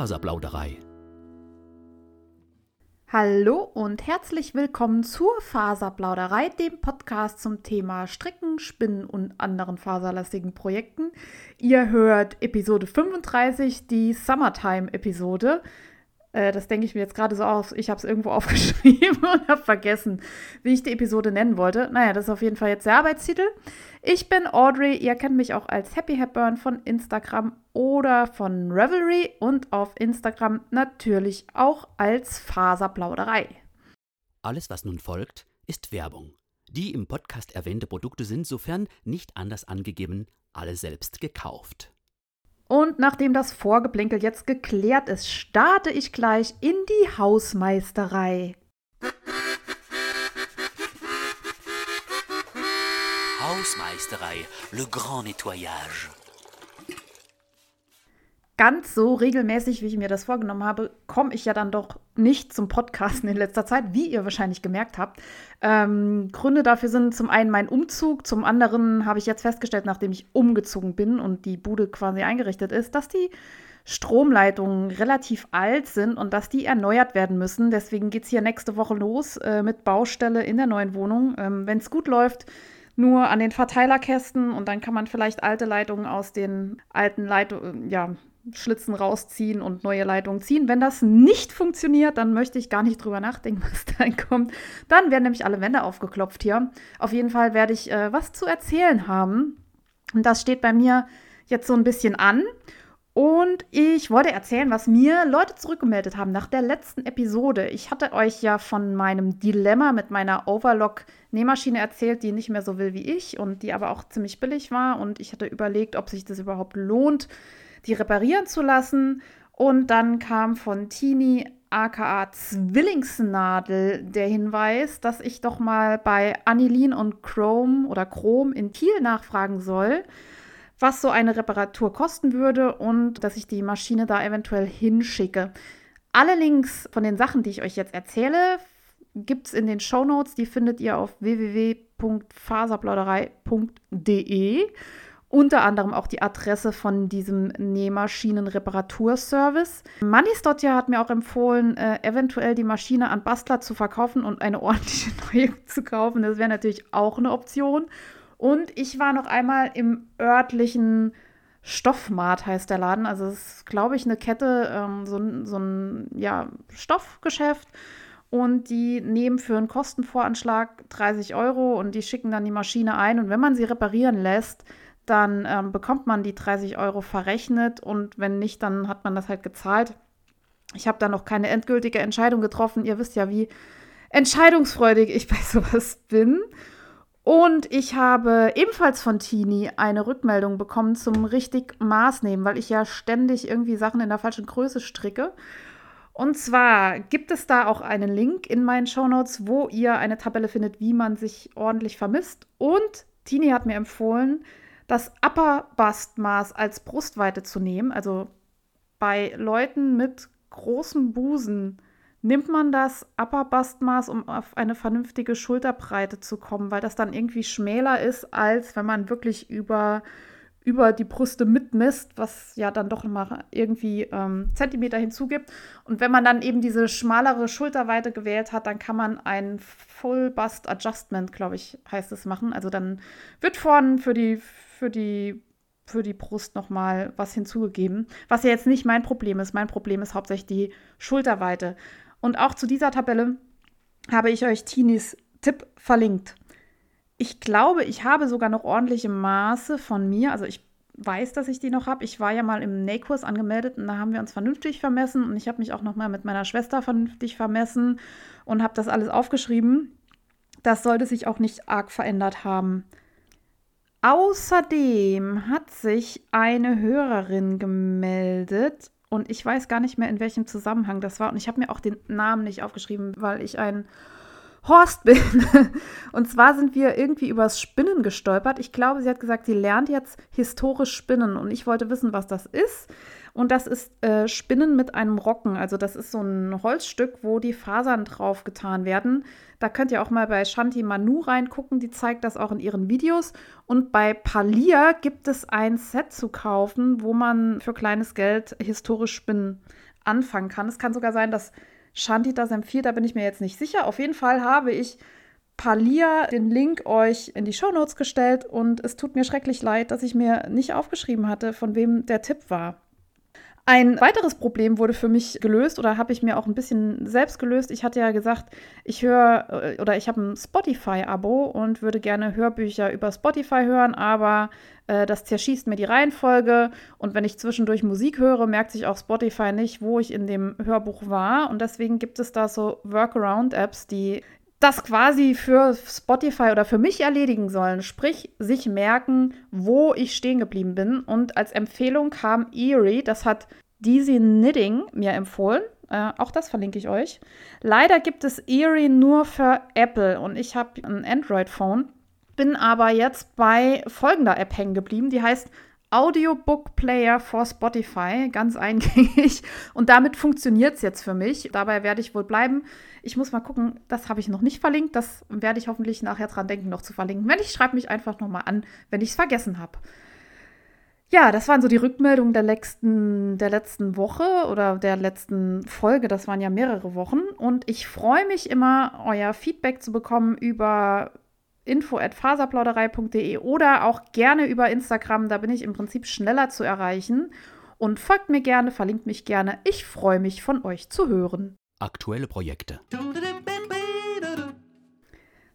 Faserplauderei. Hallo und herzlich willkommen zur Faserplauderei, dem Podcast zum Thema Stricken, Spinnen und anderen faserlastigen Projekten. Ihr hört Episode 35, die Summertime-Episode. Äh, das denke ich mir jetzt gerade so aus. Ich habe es irgendwo aufgeschrieben und habe vergessen, wie ich die Episode nennen wollte. Naja, das ist auf jeden Fall jetzt der Arbeitstitel. Ich bin Audrey. Ihr kennt mich auch als Happy Hepburn von Instagram oder von Revelry und auf Instagram natürlich auch als Faserplauderei. Alles, was nun folgt, ist Werbung. Die im Podcast erwähnte Produkte sind, sofern nicht anders angegeben, alle selbst gekauft. Und nachdem das Vorgeblinkel jetzt geklärt ist, starte ich gleich in die Hausmeisterei. Hausmeisterei, le grand nettoyage ganz so regelmäßig, wie ich mir das vorgenommen habe, komme ich ja dann doch nicht zum Podcasten in letzter Zeit, wie ihr wahrscheinlich gemerkt habt. Ähm, Gründe dafür sind zum einen mein Umzug, zum anderen habe ich jetzt festgestellt, nachdem ich umgezogen bin und die Bude quasi eingerichtet ist, dass die Stromleitungen relativ alt sind und dass die erneuert werden müssen. Deswegen geht es hier nächste Woche los äh, mit Baustelle in der neuen Wohnung. Ähm, Wenn es gut läuft, nur an den Verteilerkästen und dann kann man vielleicht alte Leitungen aus den alten Leitungen, ja, Schlitzen rausziehen und neue Leitungen ziehen. Wenn das nicht funktioniert, dann möchte ich gar nicht drüber nachdenken, was da kommt. Dann werden nämlich alle Wände aufgeklopft hier. Auf jeden Fall werde ich äh, was zu erzählen haben. Und das steht bei mir jetzt so ein bisschen an. Und ich wollte erzählen, was mir Leute zurückgemeldet haben nach der letzten Episode. Ich hatte euch ja von meinem Dilemma mit meiner Overlock-Nähmaschine erzählt, die nicht mehr so will wie ich und die aber auch ziemlich billig war. Und ich hatte überlegt, ob sich das überhaupt lohnt, die reparieren zu lassen. Und dann kam von Tini aka Zwillingsnadel der Hinweis, dass ich doch mal bei Anilin und Chrome oder Chrome in Kiel nachfragen soll, was so eine Reparatur kosten würde und dass ich die Maschine da eventuell hinschicke. Alle Links von den Sachen, die ich euch jetzt erzähle, gibt es in den Show Notes. Die findet ihr auf www.faserplauderei.de. Unter anderem auch die Adresse von diesem Nähmaschinenreparaturservice. Manisdotja hat mir auch empfohlen, äh, eventuell die Maschine an Bastler zu verkaufen und eine ordentliche neue zu kaufen. Das wäre natürlich auch eine Option. Und ich war noch einmal im örtlichen Stoffmart, heißt der Laden. Also es ist, glaube ich, eine Kette, ähm, so, so ein ja, Stoffgeschäft. Und die nehmen für einen Kostenvoranschlag 30 Euro und die schicken dann die Maschine ein. Und wenn man sie reparieren lässt, dann ähm, bekommt man die 30 Euro verrechnet und wenn nicht, dann hat man das halt gezahlt. Ich habe da noch keine endgültige Entscheidung getroffen. Ihr wisst ja, wie entscheidungsfreudig ich bei sowas bin. Und ich habe ebenfalls von Tini eine Rückmeldung bekommen zum richtig Maßnehmen, weil ich ja ständig irgendwie Sachen in der falschen Größe stricke. Und zwar gibt es da auch einen Link in meinen Shownotes, wo ihr eine Tabelle findet, wie man sich ordentlich vermisst. Und Tini hat mir empfohlen, das Upper Bust Maß als Brustweite zu nehmen. Also bei Leuten mit großem Busen nimmt man das Upper Bust Maß, um auf eine vernünftige Schulterbreite zu kommen, weil das dann irgendwie schmäler ist, als wenn man wirklich über, über die Brüste mitmisst, was ja dann doch mal irgendwie ähm, Zentimeter hinzugibt. Und wenn man dann eben diese schmalere Schulterweite gewählt hat, dann kann man ein Full Bust Adjustment, glaube ich, heißt es machen. Also dann wird vorn für die für die für die Brust nochmal was hinzugegeben, was ja jetzt nicht mein Problem ist. Mein Problem ist hauptsächlich die Schulterweite. Und auch zu dieser Tabelle habe ich euch Tinis Tipp verlinkt. Ich glaube, ich habe sogar noch ordentliche Maße von mir. Also ich weiß, dass ich die noch habe. Ich war ja mal im Nähkurs angemeldet und da haben wir uns vernünftig vermessen und ich habe mich auch noch mal mit meiner Schwester vernünftig vermessen und habe das alles aufgeschrieben. Das sollte sich auch nicht arg verändert haben. Außerdem hat sich eine Hörerin gemeldet und ich weiß gar nicht mehr, in welchem Zusammenhang das war. Und ich habe mir auch den Namen nicht aufgeschrieben, weil ich ein Horst bin. Und zwar sind wir irgendwie übers Spinnen gestolpert. Ich glaube, sie hat gesagt, sie lernt jetzt historisch Spinnen und ich wollte wissen, was das ist. Und das ist äh, Spinnen mit einem Rocken. Also das ist so ein Holzstück, wo die Fasern drauf getan werden. Da könnt ihr auch mal bei Shanti Manu reingucken. Die zeigt das auch in ihren Videos. Und bei Palia gibt es ein Set zu kaufen, wo man für kleines Geld historisch Spinnen anfangen kann. Es kann sogar sein, dass Shanti das empfiehlt, da bin ich mir jetzt nicht sicher. Auf jeden Fall habe ich Palia den Link euch in die Shownotes gestellt und es tut mir schrecklich leid, dass ich mir nicht aufgeschrieben hatte, von wem der Tipp war. Ein weiteres Problem wurde für mich gelöst oder habe ich mir auch ein bisschen selbst gelöst. Ich hatte ja gesagt, ich höre äh, oder ich habe ein Spotify-Abo und würde gerne Hörbücher über Spotify hören, aber äh, das zerschießt mir die Reihenfolge und wenn ich zwischendurch Musik höre, merkt sich auch Spotify nicht, wo ich in dem Hörbuch war und deswegen gibt es da so Workaround-Apps, die das quasi für Spotify oder für mich erledigen sollen, sprich sich merken, wo ich stehen geblieben bin. Und als Empfehlung kam Erie, das hat Deezy Knitting mir empfohlen. Äh, auch das verlinke ich euch. Leider gibt es Erie nur für Apple und ich habe ein Android-Phone. Bin aber jetzt bei folgender App hängen geblieben, die heißt Audiobook Player for Spotify, ganz eingängig. Und damit funktioniert es jetzt für mich. Dabei werde ich wohl bleiben. Ich muss mal gucken, das habe ich noch nicht verlinkt. Das werde ich hoffentlich nachher dran denken, noch zu verlinken. Wenn ich schreibe mich einfach nochmal an, wenn ich es vergessen habe. Ja, das waren so die Rückmeldungen der letzten, der letzten Woche oder der letzten Folge. Das waren ja mehrere Wochen. Und ich freue mich immer, euer Feedback zu bekommen über info@faserplauderei.de oder auch gerne über Instagram, da bin ich im Prinzip schneller zu erreichen. Und folgt mir gerne, verlinkt mich gerne. Ich freue mich, von euch zu hören. Aktuelle Projekte.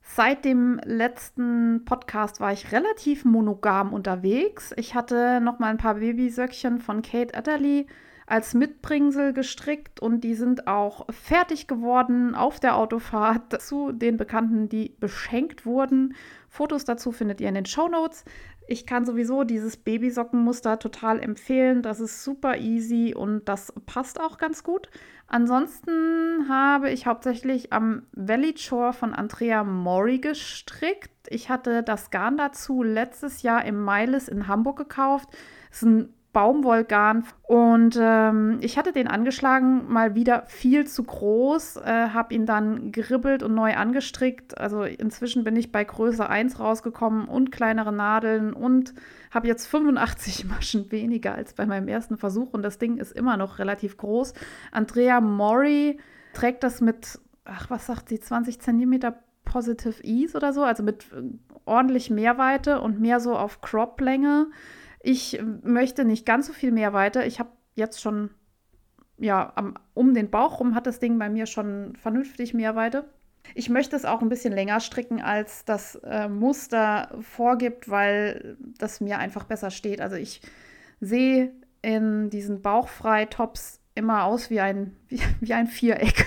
Seit dem letzten Podcast war ich relativ monogam unterwegs. Ich hatte noch mal ein paar Babysöckchen von Kate Adderley als Mitbringsel gestrickt und die sind auch fertig geworden auf der Autofahrt zu den Bekannten, die beschenkt wurden. Fotos dazu findet ihr in den Show Notes. Ich kann sowieso dieses Babysockenmuster total empfehlen. Das ist super easy und das passt auch ganz gut. Ansonsten habe ich hauptsächlich am Valley Shore von Andrea Mori gestrickt. Ich hatte das Garn dazu letztes Jahr im Miles in Hamburg gekauft. Es ist ein Baumwollgarn. Und ähm, ich hatte den angeschlagen, mal wieder viel zu groß, äh, habe ihn dann geribbelt und neu angestrickt. Also inzwischen bin ich bei Größe 1 rausgekommen und kleinere Nadeln und habe jetzt 85 Maschen weniger als bei meinem ersten Versuch. Und das Ding ist immer noch relativ groß. Andrea Mori trägt das mit, ach, was sagt sie, 20 Zentimeter Positive Ease oder so, also mit äh, ordentlich Mehrweite und mehr so auf Crop-Länge. Ich möchte nicht ganz so viel mehr weiter. Ich habe jetzt schon, ja, am, um den Bauch rum hat das Ding bei mir schon vernünftig Mehrweite. Ich möchte es auch ein bisschen länger stricken, als das äh, Muster vorgibt, weil das mir einfach besser steht. Also ich sehe in diesen Bauchfrei-Tops immer aus wie ein, wie, wie ein Viereck.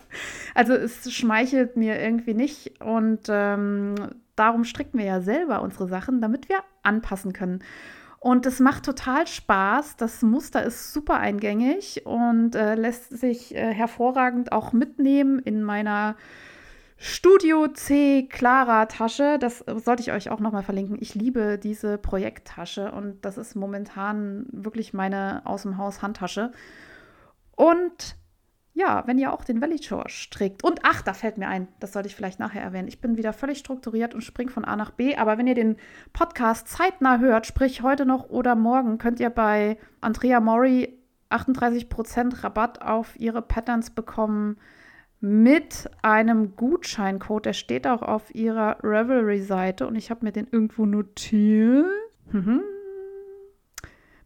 also es schmeichelt mir irgendwie nicht und ähm, darum stricken wir ja selber unsere Sachen, damit wir anpassen können. Und es macht total Spaß. Das Muster ist super eingängig und äh, lässt sich äh, hervorragend auch mitnehmen in meiner Studio C Clara Tasche. Das sollte ich euch auch nochmal verlinken. Ich liebe diese Projekttasche und das ist momentan wirklich meine aus dem Haus Handtasche. Und ja, wenn ihr auch den Valley Shore strickt. Und ach, da fällt mir ein, das sollte ich vielleicht nachher erwähnen. Ich bin wieder völlig strukturiert und springe von A nach B. Aber wenn ihr den Podcast zeitnah hört, sprich heute noch oder morgen, könnt ihr bei Andrea Mori 38% Rabatt auf ihre Patterns bekommen mit einem Gutscheincode. Der steht auch auf ihrer Revelry-Seite und ich habe mir den irgendwo notiert. Mhm.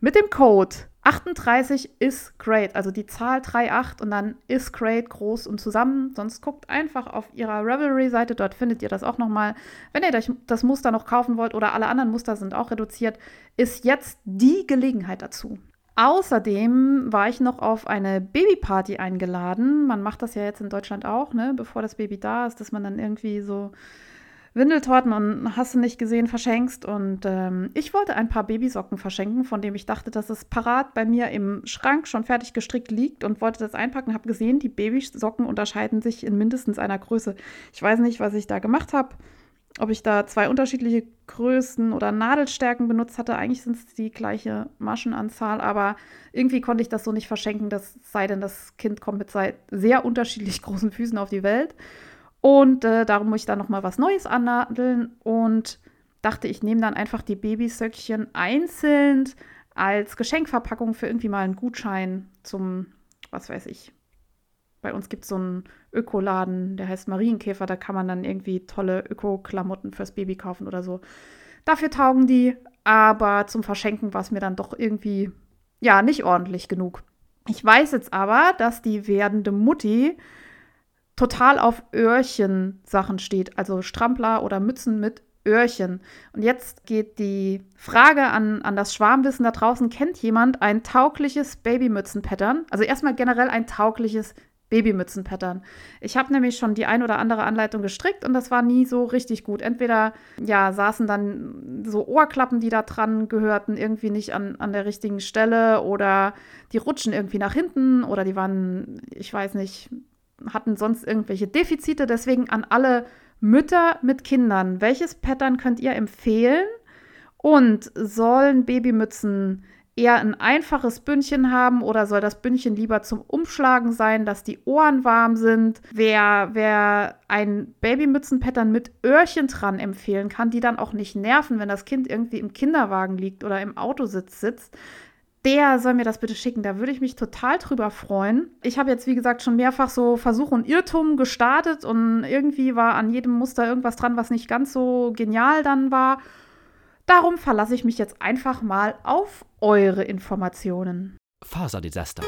Mit dem Code 38 ist great, also die Zahl 38 und dann ist great groß und zusammen. Sonst guckt einfach auf ihrer Revelry-Seite, dort findet ihr das auch nochmal. Wenn ihr das Muster noch kaufen wollt oder alle anderen Muster sind auch reduziert, ist jetzt die Gelegenheit dazu. Außerdem war ich noch auf eine Babyparty eingeladen. Man macht das ja jetzt in Deutschland auch, ne? bevor das Baby da ist, dass man dann irgendwie so Windeltorten und hast du nicht gesehen, verschenkst. Und ähm, ich wollte ein paar Babysocken verschenken, von dem ich dachte, dass es parat bei mir im Schrank schon fertig gestrickt liegt und wollte das einpacken. Habe gesehen, die Babysocken unterscheiden sich in mindestens einer Größe. Ich weiß nicht, was ich da gemacht habe. Ob ich da zwei unterschiedliche Größen oder Nadelstärken benutzt hatte. Eigentlich sind es die gleiche Maschenanzahl, aber irgendwie konnte ich das so nicht verschenken, das sei denn, das Kind kommt mit sehr unterschiedlich großen Füßen auf die Welt. Und äh, darum muss ich dann nochmal was Neues annadeln und dachte, ich nehme dann einfach die Babysöckchen einzeln als Geschenkverpackung für irgendwie mal einen Gutschein zum was weiß ich. Bei uns gibt es so einen Ökoladen, der heißt Marienkäfer, da kann man dann irgendwie tolle Öko-Klamotten fürs Baby kaufen oder so. Dafür taugen die, aber zum Verschenken war es mir dann doch irgendwie, ja, nicht ordentlich genug. Ich weiß jetzt aber, dass die werdende Mutti total auf Öhrchen-Sachen steht, also Strampler oder Mützen mit Öhrchen. Und jetzt geht die Frage an, an das Schwarmwissen da draußen. Kennt jemand ein taugliches Babymützen-Pattern? Also erstmal generell ein taugliches Babymützen-Pattern. Ich habe nämlich schon die ein oder andere Anleitung gestrickt und das war nie so richtig gut. Entweder ja, saßen dann so Ohrklappen, die da dran gehörten, irgendwie nicht an, an der richtigen Stelle oder die rutschen irgendwie nach hinten oder die waren, ich weiß nicht, hatten sonst irgendwelche Defizite. Deswegen an alle Mütter mit Kindern, welches Pattern könnt ihr empfehlen? Und sollen Babymützen eher ein einfaches Bündchen haben oder soll das Bündchen lieber zum Umschlagen sein, dass die Ohren warm sind? Wer, wer ein Babymützen-Pattern mit Öhrchen dran empfehlen kann, die dann auch nicht nerven, wenn das Kind irgendwie im Kinderwagen liegt oder im Autositz sitzt, der soll mir das bitte schicken. Da würde ich mich total drüber freuen. Ich habe jetzt, wie gesagt, schon mehrfach so Versuch und Irrtum gestartet und irgendwie war an jedem Muster irgendwas dran, was nicht ganz so genial dann war. Darum verlasse ich mich jetzt einfach mal auf eure Informationen. Faserdesaster.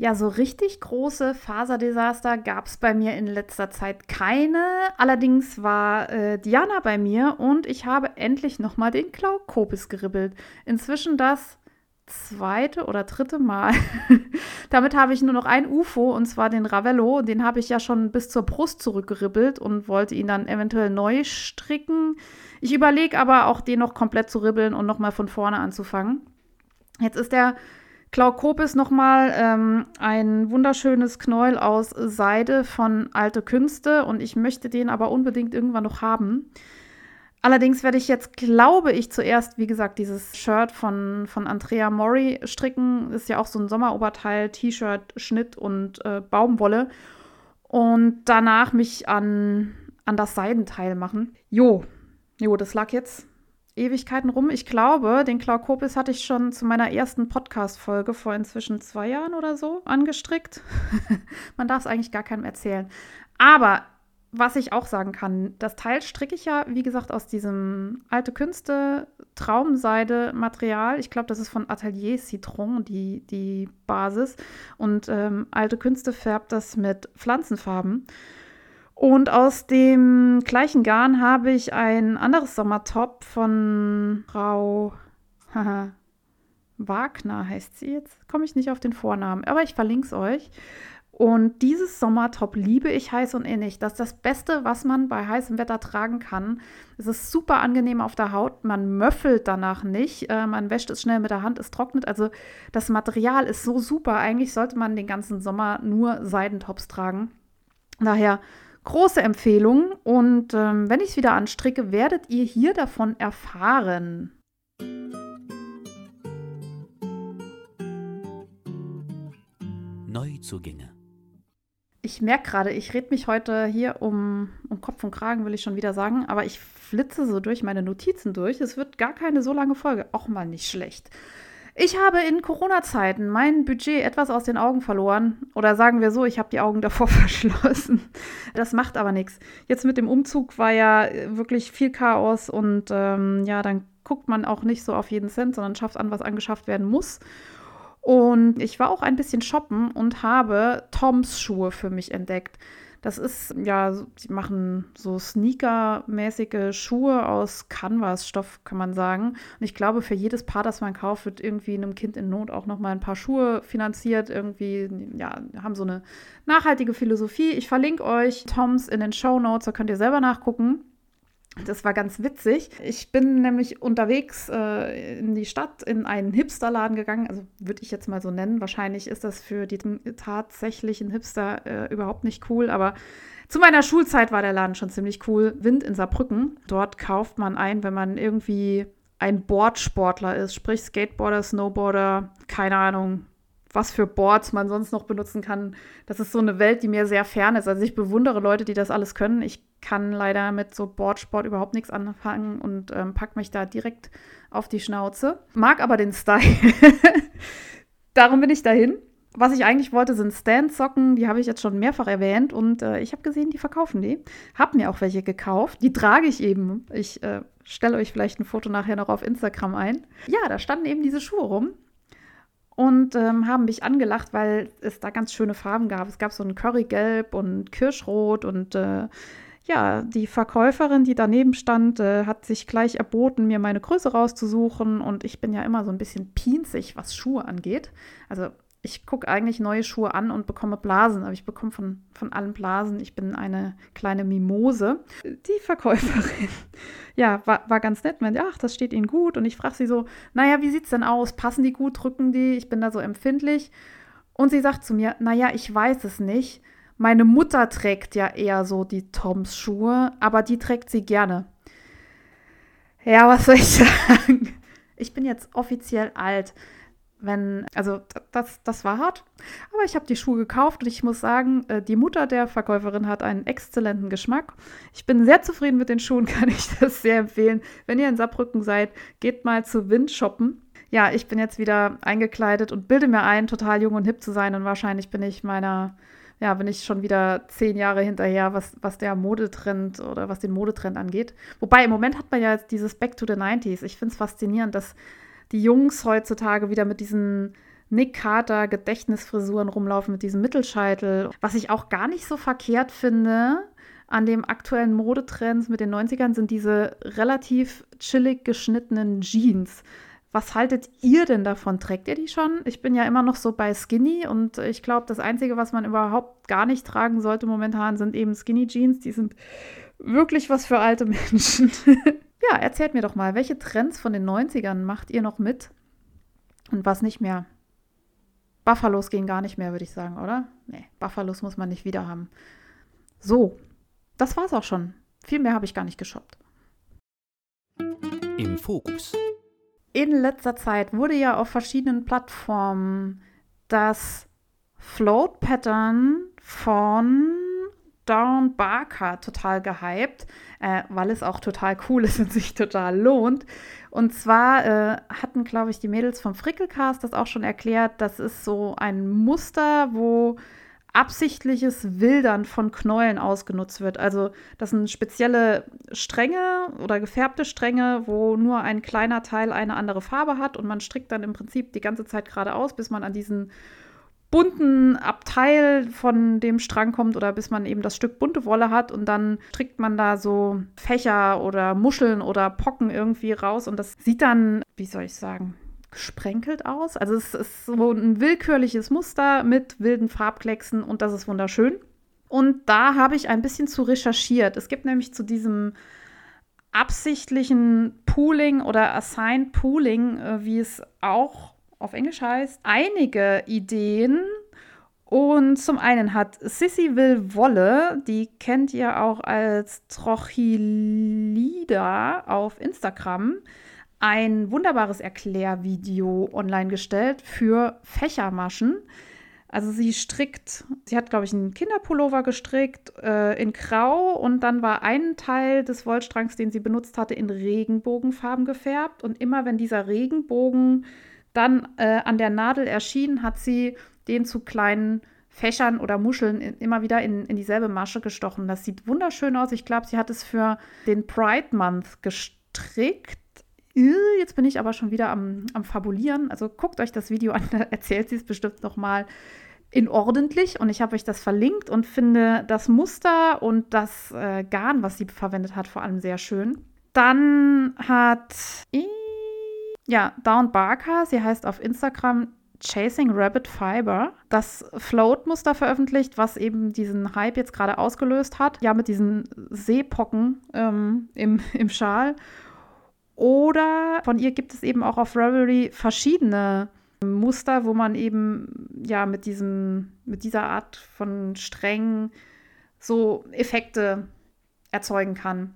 Ja, so richtig große Faserdesaster gab es bei mir in letzter Zeit keine. Allerdings war äh, Diana bei mir und ich habe endlich nochmal den Glaukopis geribbelt. Inzwischen das zweite oder dritte Mal. Damit habe ich nur noch ein UFO und zwar den Ravello. Den habe ich ja schon bis zur Brust zurückgeribbelt und wollte ihn dann eventuell neu stricken. Ich überlege aber auch, den noch komplett zu ribbeln und nochmal von vorne anzufangen. Jetzt ist der Glaukopis nochmal ähm, ein wunderschönes Knäuel aus Seide von Alte Künste und ich möchte den aber unbedingt irgendwann noch haben. Allerdings werde ich jetzt, glaube ich, zuerst, wie gesagt, dieses Shirt von, von Andrea Mori stricken. Ist ja auch so ein Sommeroberteil, T-Shirt, Schnitt und äh, Baumwolle. Und danach mich an, an das Seidenteil machen. Jo, jo, das lag jetzt Ewigkeiten rum. Ich glaube, den Klaukopis hatte ich schon zu meiner ersten Podcast-Folge vor inzwischen zwei Jahren oder so angestrickt. Man darf es eigentlich gar keinem erzählen. Aber was ich auch sagen kann, das Teil stricke ich ja, wie gesagt, aus diesem alte Künste Traumseide Material. Ich glaube, das ist von Atelier Citron, die, die Basis. Und ähm, alte Künste färbt das mit Pflanzenfarben. Und aus dem gleichen Garn habe ich ein anderes Sommertop von Frau Wagner heißt sie jetzt. Komme ich nicht auf den Vornamen, aber ich verlinke es euch. Und dieses Sommertop liebe ich heiß und innig. Das ist das Beste, was man bei heißem Wetter tragen kann. Es ist super angenehm auf der Haut. Man möffelt danach nicht. Äh, man wäscht es schnell mit der Hand, es trocknet. Also das Material ist so super. Eigentlich sollte man den ganzen Sommer nur Seidentops tragen. Daher große Empfehlung. Und ähm, wenn ich es wieder anstricke, werdet ihr hier davon erfahren. Neuzugänge. Ich merke gerade, ich rede mich heute hier um, um Kopf und Kragen, will ich schon wieder sagen, aber ich flitze so durch meine Notizen durch. Es wird gar keine so lange Folge. Auch mal nicht schlecht. Ich habe in Corona-Zeiten mein Budget etwas aus den Augen verloren. Oder sagen wir so, ich habe die Augen davor verschlossen. Das macht aber nichts. Jetzt mit dem Umzug war ja wirklich viel Chaos und ähm, ja, dann guckt man auch nicht so auf jeden Cent, sondern schafft an, was angeschafft werden muss. Und ich war auch ein bisschen shoppen und habe Toms Schuhe für mich entdeckt. Das ist, ja, sie machen so Sneaker-mäßige Schuhe aus Canvas-Stoff, kann man sagen. Und ich glaube, für jedes Paar, das man kauft, wird irgendwie einem Kind in Not auch nochmal ein paar Schuhe finanziert. Irgendwie, ja, haben so eine nachhaltige Philosophie. Ich verlinke euch Toms in den Show Notes, da könnt ihr selber nachgucken. Das war ganz witzig. Ich bin nämlich unterwegs äh, in die Stadt in einen Hipsterladen gegangen, also würde ich jetzt mal so nennen. Wahrscheinlich ist das für die tatsächlichen Hipster äh, überhaupt nicht cool, aber zu meiner Schulzeit war der Laden schon ziemlich cool. Wind in Saarbrücken. Dort kauft man ein, wenn man irgendwie ein Boardsportler ist, sprich Skateboarder, Snowboarder, keine Ahnung, was für Boards man sonst noch benutzen kann. Das ist so eine Welt, die mir sehr fern ist. Also ich bewundere Leute, die das alles können. Ich kann leider mit so Boardsport überhaupt nichts anfangen und ähm, pack mich da direkt auf die Schnauze. Mag aber den Style. Darum bin ich dahin. Was ich eigentlich wollte, sind Stand-Socken. Die habe ich jetzt schon mehrfach erwähnt und äh, ich habe gesehen, die verkaufen die. Hab mir auch welche gekauft. Die trage ich eben. Ich äh, stelle euch vielleicht ein Foto nachher noch auf Instagram ein. Ja, da standen eben diese Schuhe rum und ähm, haben mich angelacht, weil es da ganz schöne Farben gab. Es gab so ein Currygelb und Kirschrot und äh, ja, die Verkäuferin, die daneben stand, äh, hat sich gleich erboten, mir meine Größe rauszusuchen und ich bin ja immer so ein bisschen pinzig, was Schuhe angeht. Also ich gucke eigentlich neue Schuhe an und bekomme Blasen, aber ich bekomme von, von allen Blasen. Ich bin eine kleine Mimose. Die Verkäuferin, ja, war, war ganz nett, meinte, ach, das steht Ihnen gut. Und ich frage sie so, naja, wie sieht es denn aus? Passen die gut, drücken die? Ich bin da so empfindlich. Und sie sagt zu mir, naja, ich weiß es nicht. Meine Mutter trägt ja eher so die Toms-Schuhe, aber die trägt sie gerne. Ja, was soll ich sagen? Ich bin jetzt offiziell alt wenn, also das, das war hart. Aber ich habe die Schuhe gekauft und ich muss sagen, äh, die Mutter der Verkäuferin hat einen exzellenten Geschmack. Ich bin sehr zufrieden mit den Schuhen, kann ich das sehr empfehlen. Wenn ihr in Saarbrücken seid, geht mal zu Wind shoppen. Ja, ich bin jetzt wieder eingekleidet und bilde mir ein, total jung und hip zu sein und wahrscheinlich bin ich meiner ja, bin ich schon wieder zehn Jahre hinterher, was, was der Modetrend oder was den Modetrend angeht. Wobei im Moment hat man ja dieses Back to the 90s. Ich finde es faszinierend, dass die Jungs heutzutage wieder mit diesen Nick Carter Gedächtnisfrisuren rumlaufen, mit diesem Mittelscheitel. Was ich auch gar nicht so verkehrt finde an dem aktuellen Modetrends mit den 90ern sind diese relativ chillig geschnittenen Jeans. Was haltet ihr denn davon? Trägt ihr die schon? Ich bin ja immer noch so bei Skinny und ich glaube, das Einzige, was man überhaupt gar nicht tragen sollte momentan, sind eben Skinny Jeans. Die sind wirklich was für alte Menschen. Ja, erzählt mir doch mal, welche Trends von den 90ern macht ihr noch mit und was nicht mehr? Buffalos gehen gar nicht mehr, würde ich sagen, oder? Nee, Buffalos muss man nicht wieder haben. So, das war's auch schon. Viel mehr habe ich gar nicht geshoppt. Im Fokus. In letzter Zeit wurde ja auf verschiedenen Plattformen das Float Pattern von Dawn Barker total gehypt, äh, weil es auch total cool ist und sich total lohnt. Und zwar äh, hatten, glaube ich, die Mädels vom Frickelcast das auch schon erklärt. Das ist so ein Muster, wo absichtliches Wildern von Knäueln ausgenutzt wird. Also das sind spezielle Stränge oder gefärbte Stränge, wo nur ein kleiner Teil eine andere Farbe hat und man strickt dann im Prinzip die ganze Zeit geradeaus, bis man an diesen bunten Abteil von dem Strang kommt oder bis man eben das Stück bunte Wolle hat und dann strickt man da so Fächer oder Muscheln oder Pocken irgendwie raus und das sieht dann, wie soll ich sagen, gesprenkelt aus. Also es ist so ein willkürliches Muster mit wilden Farbklecksen und das ist wunderschön. Und da habe ich ein bisschen zu recherchiert. Es gibt nämlich zu diesem absichtlichen Pooling oder Assigned Pooling, äh, wie es auch auf Englisch heißt, einige Ideen. Und zum einen hat Sissy Will Wolle, die kennt ihr auch als Trochilida auf Instagram, ein wunderbares Erklärvideo online gestellt für Fächermaschen. Also sie strickt, sie hat, glaube ich, einen Kinderpullover gestrickt äh, in Grau und dann war ein Teil des Wollstrangs, den sie benutzt hatte, in Regenbogenfarben gefärbt. Und immer wenn dieser Regenbogen dann äh, an der Nadel erschien, hat sie den zu kleinen Fächern oder Muscheln in, immer wieder in, in dieselbe Masche gestochen. Das sieht wunderschön aus. Ich glaube, sie hat es für den Pride Month gestrickt. Jetzt bin ich aber schon wieder am, am Fabulieren. Also guckt euch das Video an, da erzählt sie es bestimmt noch mal in ordentlich und ich habe euch das verlinkt und finde das Muster und das äh, Garn, was sie verwendet hat, vor allem sehr schön. Dann hat ja, Dawn Barker, sie heißt auf Instagram Chasing Rabbit Fiber, das Float-Muster veröffentlicht, was eben diesen Hype jetzt gerade ausgelöst hat. Ja, mit diesen Seepocken ähm, im, im Schal. Oder von ihr gibt es eben auch auf Ravelry verschiedene Muster, wo man eben ja mit diesem, mit dieser Art von Strängen so Effekte erzeugen kann.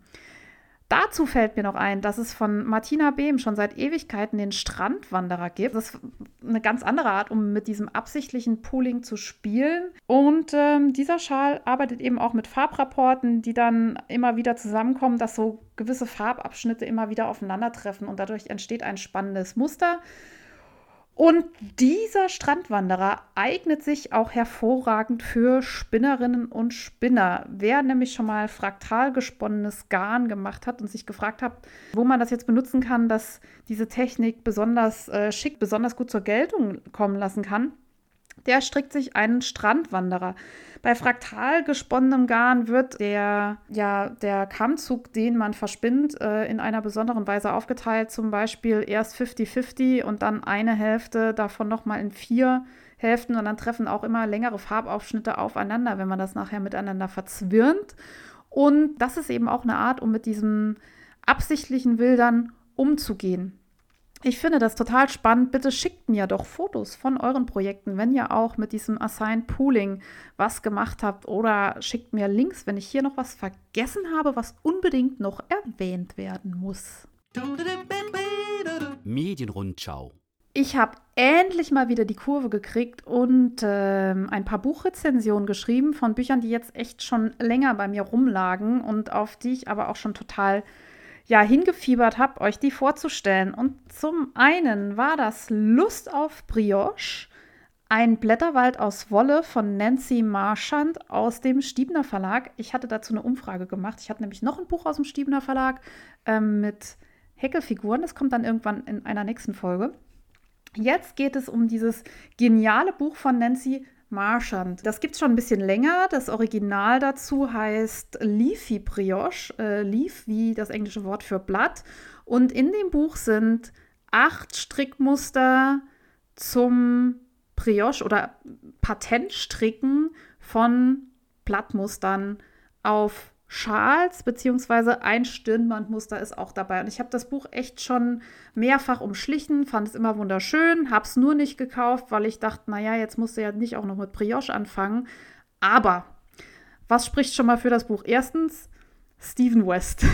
Dazu fällt mir noch ein, dass es von Martina Behm schon seit Ewigkeiten den Strandwanderer gibt. Das ist eine ganz andere Art, um mit diesem absichtlichen Pooling zu spielen. Und ähm, dieser Schal arbeitet eben auch mit Farbrapporten, die dann immer wieder zusammenkommen, dass so gewisse Farbabschnitte immer wieder aufeinandertreffen und dadurch entsteht ein spannendes Muster. Und dieser Strandwanderer eignet sich auch hervorragend für Spinnerinnen und Spinner. Wer nämlich schon mal fraktal gesponnenes Garn gemacht hat und sich gefragt hat, wo man das jetzt benutzen kann, dass diese Technik besonders äh, schick, besonders gut zur Geltung kommen lassen kann, der strickt sich einen Strandwanderer. Bei fraktal gesponnenem Garn wird der, ja, der Kammzug, den man verspinnt, äh, in einer besonderen Weise aufgeteilt. Zum Beispiel erst 50-50 und dann eine Hälfte davon nochmal in vier Hälften. Und dann treffen auch immer längere Farbaufschnitte aufeinander, wenn man das nachher miteinander verzwirnt. Und das ist eben auch eine Art, um mit diesen absichtlichen Wildern umzugehen. Ich finde das total spannend. Bitte schickt mir doch Fotos von euren Projekten, wenn ihr auch mit diesem Assigned Pooling was gemacht habt oder schickt mir Links, wenn ich hier noch was vergessen habe, was unbedingt noch erwähnt werden muss. Medienrundschau. Ich habe endlich mal wieder die Kurve gekriegt und äh, ein paar Buchrezensionen geschrieben von Büchern, die jetzt echt schon länger bei mir rumlagen und auf die ich aber auch schon total ja hingefiebert habe, euch die vorzustellen. Und zum einen war das Lust auf Brioche, ein Blätterwald aus Wolle von Nancy Marchand aus dem Stiebner Verlag. Ich hatte dazu eine Umfrage gemacht. Ich hatte nämlich noch ein Buch aus dem Stiebner Verlag ähm, mit Häckelfiguren. Das kommt dann irgendwann in einer nächsten Folge. Jetzt geht es um dieses geniale Buch von Nancy Marchand. Das gibt es schon ein bisschen länger. Das Original dazu heißt Leafy Brioche. Äh, Leaf wie das englische Wort für Blatt. Und in dem Buch sind acht Strickmuster zum Brioche oder Patentstricken von Blattmustern auf Schals beziehungsweise ein Stirnbandmuster ist auch dabei. Und ich habe das Buch echt schon mehrfach umschlichen, fand es immer wunderschön, habe es nur nicht gekauft, weil ich dachte, naja, jetzt musst du ja nicht auch noch mit Brioche anfangen. Aber was spricht schon mal für das Buch? Erstens, Stephen West.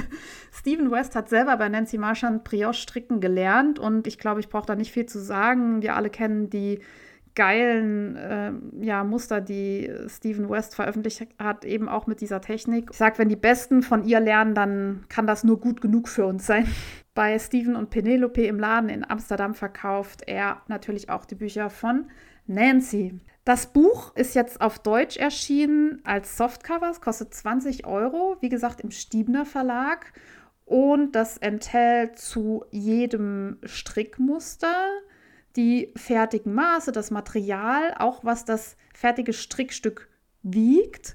Stephen West hat selber bei Nancy Marchand Brioche stricken gelernt und ich glaube, ich brauche da nicht viel zu sagen. Wir alle kennen die geilen äh, ja, Muster, die Stephen West veröffentlicht hat, eben auch mit dieser Technik. Ich sage, wenn die Besten von ihr lernen, dann kann das nur gut genug für uns sein. Bei Stephen und Penelope im Laden in Amsterdam verkauft er natürlich auch die Bücher von Nancy. Das Buch ist jetzt auf Deutsch erschienen als Softcover. Es kostet 20 Euro, wie gesagt, im Stiebner Verlag. Und das enthält zu jedem Strickmuster die fertigen Maße, das Material, auch was das fertige Strickstück wiegt.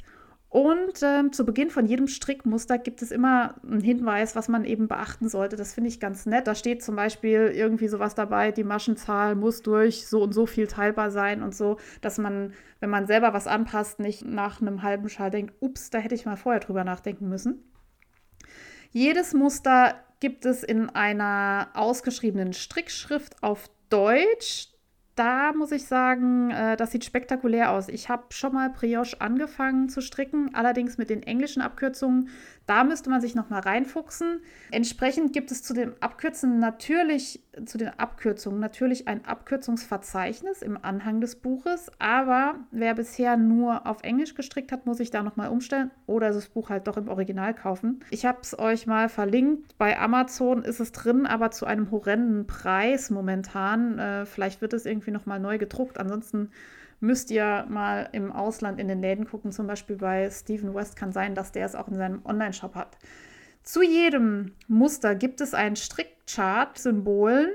Und ähm, zu Beginn von jedem Strickmuster gibt es immer einen Hinweis, was man eben beachten sollte. Das finde ich ganz nett. Da steht zum Beispiel irgendwie sowas dabei, die Maschenzahl muss durch so und so viel teilbar sein und so, dass man, wenn man selber was anpasst, nicht nach einem halben Schal denkt, ups, da hätte ich mal vorher drüber nachdenken müssen. Jedes Muster gibt es in einer ausgeschriebenen Strickschrift auf Deutsch, da muss ich sagen, äh, das sieht spektakulär aus. Ich habe schon mal Brioche angefangen zu stricken, allerdings mit den englischen Abkürzungen. Da müsste man sich noch mal reinfuchsen. Entsprechend gibt es zu den Abkürzen natürlich zu den Abkürzungen natürlich ein Abkürzungsverzeichnis im Anhang des Buches, aber wer bisher nur auf Englisch gestrickt hat, muss ich da noch mal umstellen oder das Buch halt doch im Original kaufen. Ich habe es euch mal verlinkt. Bei Amazon ist es drin, aber zu einem horrenden Preis momentan. Äh, vielleicht wird es irgendwie noch mal neu gedruckt. Ansonsten müsst ihr mal im Ausland in den Läden gucken. Zum Beispiel bei Stephen West kann sein, dass der es auch in seinem Online-Shop hat. Zu jedem Muster gibt es ein Strickchart-Symbolen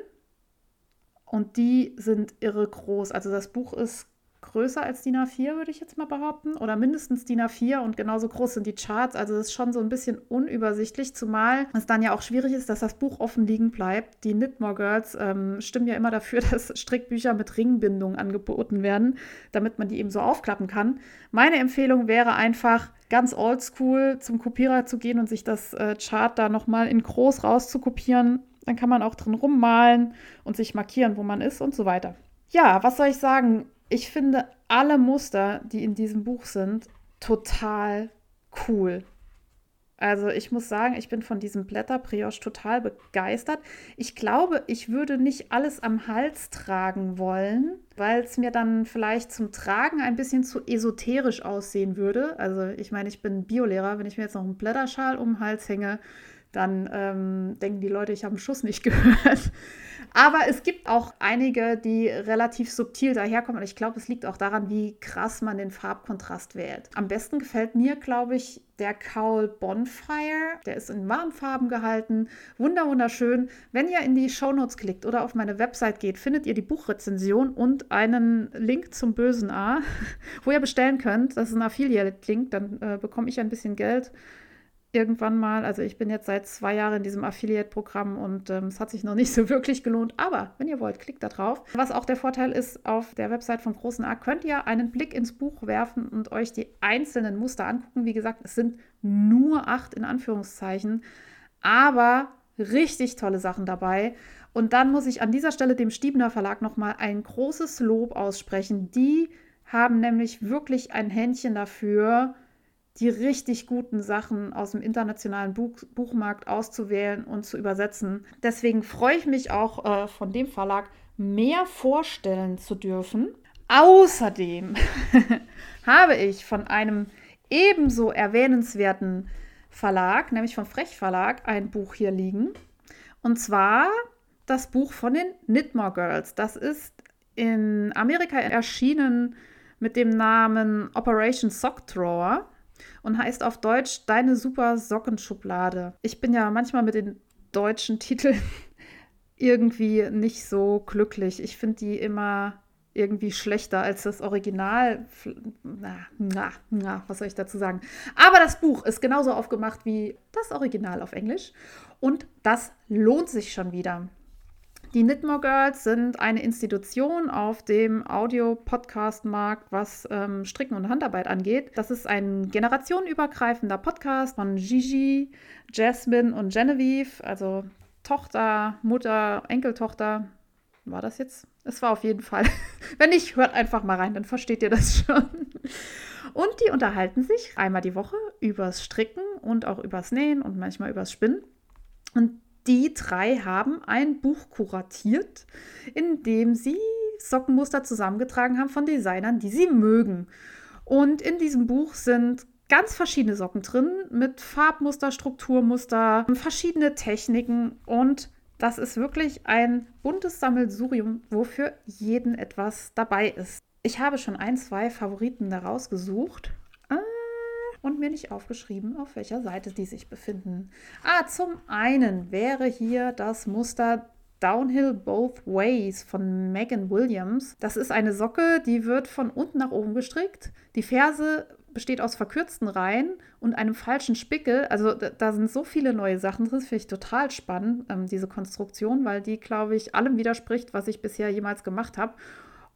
und die sind irre groß. Also das Buch ist größer als DIN A4, würde ich jetzt mal behaupten. Oder mindestens DIN A4 und genauso groß sind die Charts. Also das ist schon so ein bisschen unübersichtlich, zumal es dann ja auch schwierig ist, dass das Buch offen liegen bleibt. Die Knitmore Girls ähm, stimmen ja immer dafür, dass Strickbücher mit Ringbindung angeboten werden, damit man die eben so aufklappen kann. Meine Empfehlung wäre einfach, ganz oldschool zum Kopierer zu gehen und sich das äh, Chart da nochmal in groß rauszukopieren. Dann kann man auch drin rummalen und sich markieren, wo man ist und so weiter. Ja, was soll ich sagen? Ich finde alle Muster, die in diesem Buch sind, total cool. Also ich muss sagen, ich bin von diesem Blätterbrioche total begeistert. Ich glaube, ich würde nicht alles am Hals tragen wollen, weil es mir dann vielleicht zum Tragen ein bisschen zu esoterisch aussehen würde. Also ich meine, ich bin Biolehrer, wenn ich mir jetzt noch einen Blätterschal um den Hals hänge, dann ähm, denken die Leute, ich habe einen Schuss nicht gehört. Aber es gibt auch einige, die relativ subtil daherkommen. Und ich glaube, es liegt auch daran, wie krass man den Farbkontrast wählt. Am besten gefällt mir, glaube ich, der Cowl Bonfire. Der ist in Warnfarben gehalten. Wunder, wunderschön. Wenn ihr in die Shownotes klickt oder auf meine Website geht, findet ihr die Buchrezension und einen Link zum bösen A, wo ihr bestellen könnt. Das ist ein Affiliate-Link. Dann äh, bekomme ich ein bisschen Geld irgendwann mal. Also ich bin jetzt seit zwei Jahren in diesem Affiliate-Programm und ähm, es hat sich noch nicht so wirklich gelohnt. Aber wenn ihr wollt, klickt da drauf. Was auch der Vorteil ist, auf der Website von Großen A könnt ihr einen Blick ins Buch werfen und euch die einzelnen Muster angucken. Wie gesagt, es sind nur acht in Anführungszeichen, aber richtig tolle Sachen dabei. Und dann muss ich an dieser Stelle dem Stiebner Verlag nochmal ein großes Lob aussprechen. Die haben nämlich wirklich ein Händchen dafür, die richtig guten Sachen aus dem internationalen Buch, Buchmarkt auszuwählen und zu übersetzen. Deswegen freue ich mich auch äh, von dem Verlag mehr vorstellen zu dürfen. Außerdem habe ich von einem ebenso erwähnenswerten Verlag, nämlich vom Frech Verlag, ein Buch hier liegen. Und zwar das Buch von den Knitmore Girls. Das ist in Amerika erschienen mit dem Namen Operation Sock Drawer und heißt auf Deutsch Deine super Sockenschublade. Ich bin ja manchmal mit den deutschen Titeln irgendwie nicht so glücklich. Ich finde die immer irgendwie schlechter als das Original. Na, na, na, was soll ich dazu sagen? Aber das Buch ist genauso aufgemacht wie das Original auf Englisch und das lohnt sich schon wieder. Die Knitmore Girls sind eine Institution auf dem Audio-Podcast-Markt, was ähm, Stricken und Handarbeit angeht. Das ist ein generationenübergreifender Podcast von Gigi, Jasmine und Genevieve, also Tochter, Mutter, Enkeltochter. War das jetzt? Es war auf jeden Fall. Wenn nicht, hört einfach mal rein, dann versteht ihr das schon. Und die unterhalten sich einmal die Woche übers Stricken und auch übers Nähen und manchmal übers Spinnen. Und die drei haben ein Buch kuratiert, in dem sie Sockenmuster zusammengetragen haben von Designern, die sie mögen. Und in diesem Buch sind ganz verschiedene Socken drin mit Farbmuster, Strukturmuster, verschiedene Techniken und das ist wirklich ein buntes Sammelsurium, wofür jeden etwas dabei ist. Ich habe schon ein, zwei Favoriten daraus gesucht und mir nicht aufgeschrieben, auf welcher Seite die sich befinden. Ah, zum einen wäre hier das Muster Downhill Both Ways von Megan Williams. Das ist eine Socke, die wird von unten nach oben gestrickt. Die Ferse besteht aus verkürzten Reihen und einem falschen Spickel. Also da, sind so viele neue Sachen drin. Das finde ich total spannend, ähm, diese Konstruktion, weil die, glaube ich, allem widerspricht, was ich bisher jemals gemacht habe.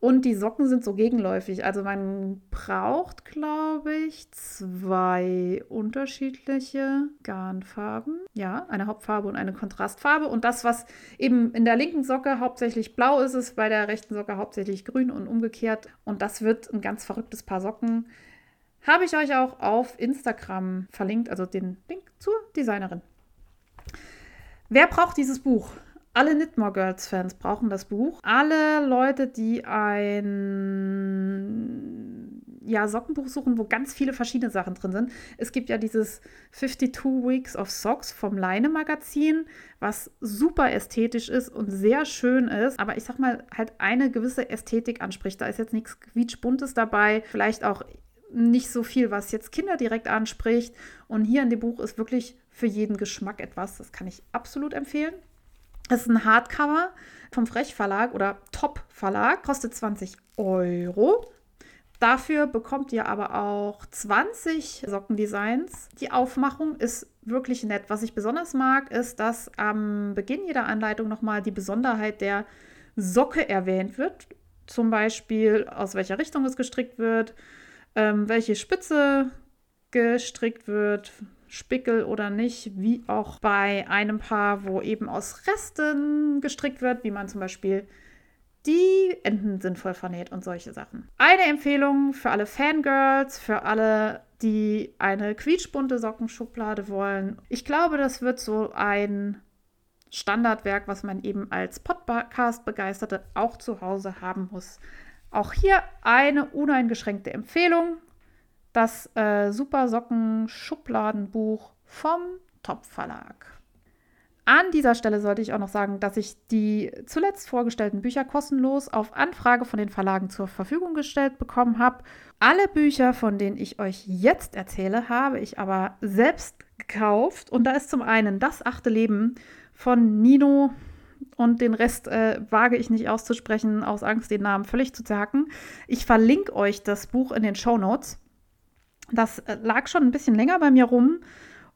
Und die Socken sind so gegenläufig. Also man braucht, glaube ich, zwei unterschiedliche Garnfarben. Ja, eine Hauptfarbe und eine Kontrastfarbe. Und das, was eben in der linken Socke hauptsächlich blau ist, ist bei der rechten Socke hauptsächlich grün und umgekehrt. Und das wird ein ganz verrücktes Paar Socken. Habe ich euch auch auf Instagram verlinkt, also den Link zur Designerin. Wer braucht dieses Buch? Alle Knitmore Girls Fans brauchen das Buch. Alle Leute, die ein ja, Sockenbuch suchen, wo ganz viele verschiedene Sachen drin sind. Es gibt ja dieses 52 Weeks of Socks vom Leine Magazin, was super ästhetisch ist und sehr schön ist, aber ich sag mal, halt eine gewisse Ästhetik anspricht. Da ist jetzt nichts quietschbuntes dabei, vielleicht auch nicht so viel, was jetzt Kinder direkt anspricht. Und hier in dem Buch ist wirklich für jeden Geschmack etwas. Das kann ich absolut empfehlen. Es ist ein Hardcover vom Frech Verlag oder Top Verlag, kostet 20 Euro. Dafür bekommt ihr aber auch 20 Sockendesigns. Die Aufmachung ist wirklich nett. Was ich besonders mag, ist, dass am Beginn jeder Anleitung nochmal die Besonderheit der Socke erwähnt wird. Zum Beispiel, aus welcher Richtung es gestrickt wird, ähm, welche Spitze gestrickt wird, Spickel oder nicht, wie auch bei einem Paar, wo eben aus Resten gestrickt wird, wie man zum Beispiel die Enden sinnvoll vernäht und solche Sachen. Eine Empfehlung für alle Fangirls, für alle, die eine quietschbunte Sockenschublade wollen. Ich glaube, das wird so ein Standardwerk, was man eben als Podcast-Begeisterte auch zu Hause haben muss. Auch hier eine uneingeschränkte Empfehlung. Das äh, Super Socken Schubladenbuch vom Top Verlag. An dieser Stelle sollte ich auch noch sagen, dass ich die zuletzt vorgestellten Bücher kostenlos auf Anfrage von den Verlagen zur Verfügung gestellt bekommen habe. Alle Bücher, von denen ich euch jetzt erzähle, habe ich aber selbst gekauft. Und da ist zum einen Das achte Leben von Nino und den Rest äh, wage ich nicht auszusprechen, aus Angst, den Namen völlig zu zerhacken. Ich verlinke euch das Buch in den Show Notes. Das äh, lag schon ein bisschen länger bei mir rum.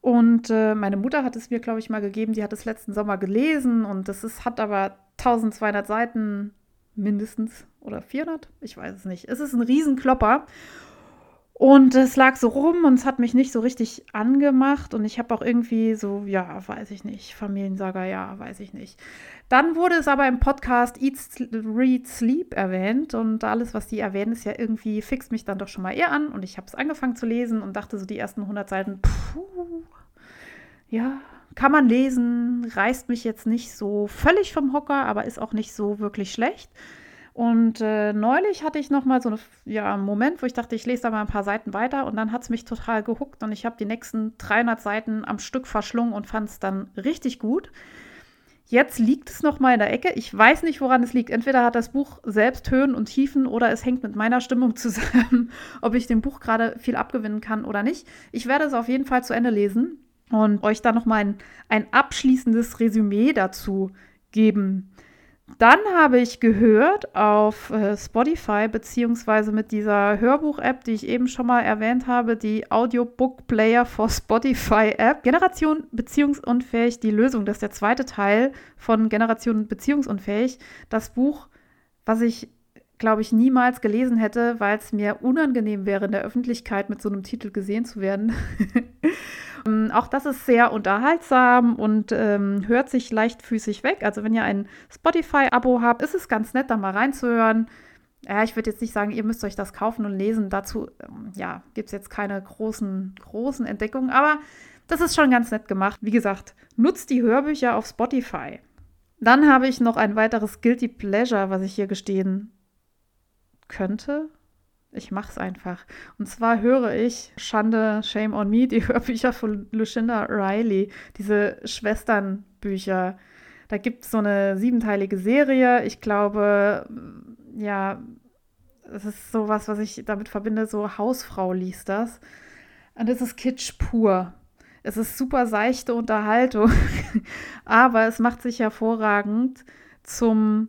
Und äh, meine Mutter hat es mir, glaube ich, mal gegeben. Die hat es letzten Sommer gelesen und das hat aber 1200 Seiten mindestens oder 400, ich weiß es nicht. Es ist ein Riesenklopper. Und es lag so rum und es hat mich nicht so richtig angemacht. Und ich habe auch irgendwie so, ja, weiß ich nicht, Familiensaga, ja, weiß ich nicht. Dann wurde es aber im Podcast Eat, Read, Sleep erwähnt. Und alles, was die erwähnen, ist ja irgendwie, fixt mich dann doch schon mal eher an. Und ich habe es angefangen zu lesen und dachte so die ersten 100 Seiten, puh, ja, kann man lesen, reißt mich jetzt nicht so völlig vom Hocker, aber ist auch nicht so wirklich schlecht. Und äh, neulich hatte ich noch mal so eine, ja, einen Moment, wo ich dachte, ich lese da mal ein paar Seiten weiter und dann hat es mich total gehuckt und ich habe die nächsten 300 Seiten am Stück verschlungen und fand es dann richtig gut. Jetzt liegt es noch mal in der Ecke. Ich weiß nicht, woran es liegt. Entweder hat das Buch selbst Höhen und Tiefen oder es hängt mit meiner Stimmung zusammen, ob ich dem Buch gerade viel abgewinnen kann oder nicht. Ich werde es auf jeden Fall zu Ende lesen und euch da noch mal ein, ein abschließendes Resümee dazu geben. Dann habe ich gehört auf äh, Spotify, beziehungsweise mit dieser Hörbuch-App, die ich eben schon mal erwähnt habe, die Audiobook Player for Spotify App. Generation Beziehungsunfähig, die Lösung. Das ist der zweite Teil von Generation Beziehungsunfähig. Das Buch, was ich, glaube ich, niemals gelesen hätte, weil es mir unangenehm wäre, in der Öffentlichkeit mit so einem Titel gesehen zu werden. Ähm, auch das ist sehr unterhaltsam und ähm, hört sich leichtfüßig weg. Also wenn ihr ein Spotify-Abo habt, ist es ganz nett, da mal reinzuhören. Ja, ich würde jetzt nicht sagen, ihr müsst euch das kaufen und lesen. Dazu, ähm, ja, gibt es jetzt keine großen, großen Entdeckungen, aber das ist schon ganz nett gemacht. Wie gesagt, nutzt die Hörbücher auf Spotify. Dann habe ich noch ein weiteres Guilty Pleasure, was ich hier gestehen könnte. Ich mach's einfach. Und zwar höre ich Schande, Shame on Me, die Hörbücher von Lucinda Riley, diese Schwesternbücher. Da gibt es so eine siebenteilige Serie. Ich glaube, ja, es ist sowas, was ich damit verbinde, so Hausfrau liest das. Und es ist Kitsch pur. Es ist super seichte Unterhaltung, aber es macht sich hervorragend zum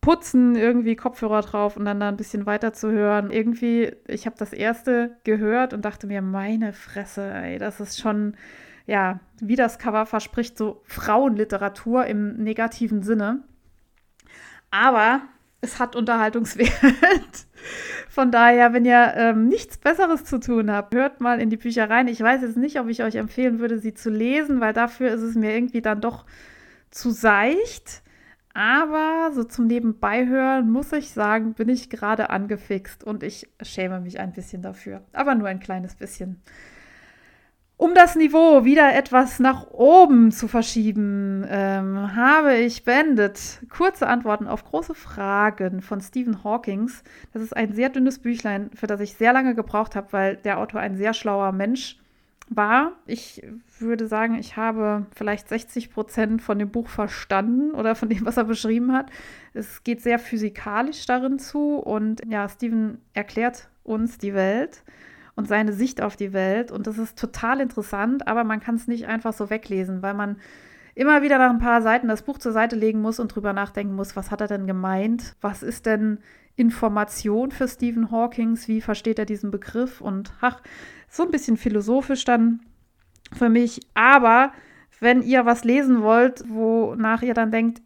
Putzen irgendwie Kopfhörer drauf und dann da ein bisschen weiter zu hören. Irgendwie, ich habe das erste gehört und dachte mir, meine Fresse, ey, das ist schon, ja, wie das Cover verspricht, so Frauenliteratur im negativen Sinne. Aber es hat Unterhaltungswert. Von daher, wenn ihr ähm, nichts Besseres zu tun habt, hört mal in die Bücher rein. Ich weiß jetzt nicht, ob ich euch empfehlen würde, sie zu lesen, weil dafür ist es mir irgendwie dann doch zu seicht. Aber so zum Nebenbeihören muss ich sagen, bin ich gerade angefixt und ich schäme mich ein bisschen dafür. Aber nur ein kleines bisschen. Um das Niveau wieder etwas nach oben zu verschieben, ähm, habe ich beendet kurze Antworten auf große Fragen von Stephen Hawkings. Das ist ein sehr dünnes Büchlein, für das ich sehr lange gebraucht habe, weil der Autor ein sehr schlauer Mensch ist war. Ich würde sagen, ich habe vielleicht 60 Prozent von dem Buch verstanden oder von dem, was er beschrieben hat. Es geht sehr physikalisch darin zu und ja, Steven erklärt uns die Welt und seine Sicht auf die Welt und das ist total interessant, aber man kann es nicht einfach so weglesen, weil man immer wieder nach ein paar Seiten das Buch zur Seite legen muss und drüber nachdenken muss, was hat er denn gemeint? Was ist denn Information für Stephen Hawkings? Wie versteht er diesen Begriff? Und ach, so ein bisschen philosophisch dann für mich. Aber wenn ihr was lesen wollt, wonach ihr dann denkt,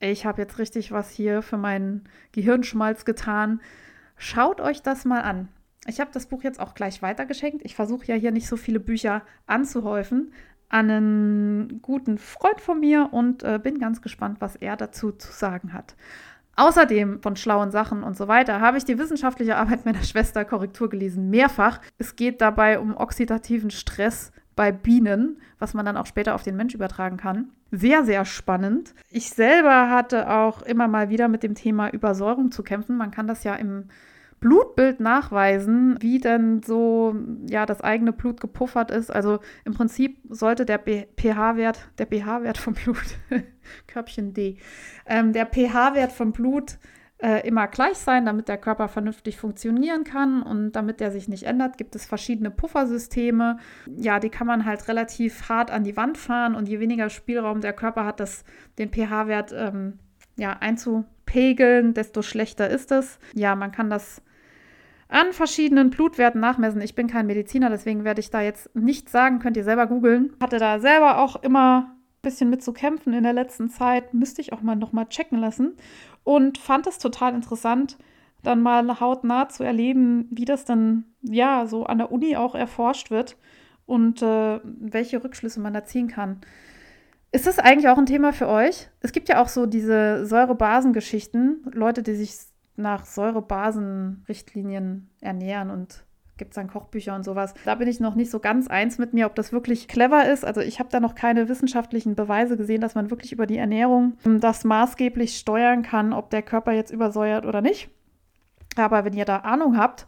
ich habe jetzt richtig was hier für meinen Gehirnschmalz getan, schaut euch das mal an. Ich habe das Buch jetzt auch gleich weitergeschenkt. Ich versuche ja hier nicht so viele Bücher anzuhäufen an einen guten Freund von mir und äh, bin ganz gespannt, was er dazu zu sagen hat. Außerdem von schlauen Sachen und so weiter habe ich die wissenschaftliche Arbeit meiner Schwester Korrektur gelesen, mehrfach. Es geht dabei um oxidativen Stress bei Bienen, was man dann auch später auf den Mensch übertragen kann. Sehr, sehr spannend. Ich selber hatte auch immer mal wieder mit dem Thema Übersäuerung zu kämpfen. Man kann das ja im Blutbild nachweisen, wie denn so ja das eigene Blut gepuffert ist. Also im Prinzip sollte der pH-Wert, der pH-Wert vom Blut, Körbchen D, ähm, der pH-Wert vom Blut äh, immer gleich sein, damit der Körper vernünftig funktionieren kann und damit der sich nicht ändert, gibt es verschiedene Puffersysteme. Ja, die kann man halt relativ hart an die Wand fahren und je weniger Spielraum der Körper hat, das, den pH-Wert ähm, ja, einzupegeln, desto schlechter ist es. Ja, man kann das an verschiedenen Blutwerten nachmessen. Ich bin kein Mediziner, deswegen werde ich da jetzt nichts sagen, könnt ihr selber googeln. Hatte da selber auch immer ein bisschen mit zu kämpfen in der letzten Zeit, müsste ich auch mal nochmal checken lassen und fand es total interessant, dann mal hautnah zu erleben, wie das dann ja so an der Uni auch erforscht wird und äh, welche Rückschlüsse man da ziehen kann. Ist das eigentlich auch ein Thema für euch? Es gibt ja auch so diese Säurebasengeschichten, Leute, die sich nach Säurebasenrichtlinien ernähren und gibt es dann Kochbücher und sowas. Da bin ich noch nicht so ganz eins mit mir, ob das wirklich clever ist. Also ich habe da noch keine wissenschaftlichen Beweise gesehen, dass man wirklich über die Ernährung das maßgeblich steuern kann, ob der Körper jetzt übersäuert oder nicht. Aber wenn ihr da Ahnung habt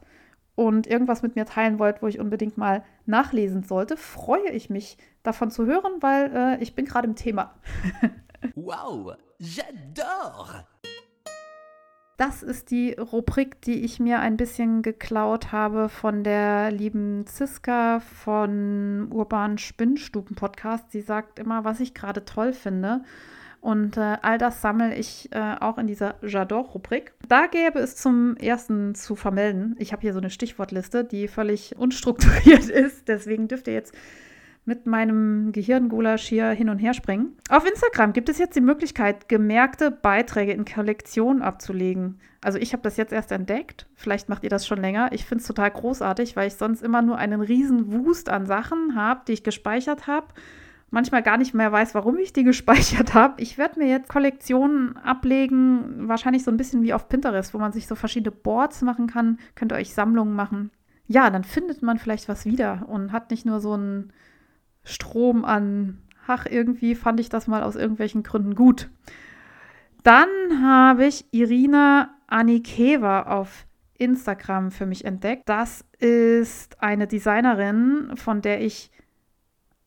und irgendwas mit mir teilen wollt, wo ich unbedingt mal nachlesen sollte, freue ich mich davon zu hören, weil äh, ich bin gerade im Thema. wow, j'adore! Das ist die Rubrik, die ich mir ein bisschen geklaut habe von der lieben Ziska von Urban Spinnstuben Podcast. Sie sagt immer, was ich gerade toll finde. Und äh, all das sammle ich äh, auch in dieser J'adore-Rubrik. Da gäbe es zum ersten zu vermelden. Ich habe hier so eine Stichwortliste, die völlig unstrukturiert ist. Deswegen dürft ihr jetzt mit meinem Gehirngulasch hier hin und her springen. Auf Instagram gibt es jetzt die Möglichkeit, gemerkte Beiträge in Kollektionen abzulegen. Also ich habe das jetzt erst entdeckt. Vielleicht macht ihr das schon länger. Ich finde es total großartig, weil ich sonst immer nur einen riesen Wust an Sachen habe, die ich gespeichert habe. Manchmal gar nicht mehr weiß, warum ich die gespeichert habe. Ich werde mir jetzt Kollektionen ablegen, wahrscheinlich so ein bisschen wie auf Pinterest, wo man sich so verschiedene Boards machen kann. Könnt ihr euch Sammlungen machen. Ja, dann findet man vielleicht was wieder und hat nicht nur so ein Strom an, ach, irgendwie fand ich das mal aus irgendwelchen Gründen gut. Dann habe ich Irina Anikeva auf Instagram für mich entdeckt. Das ist eine Designerin, von der ich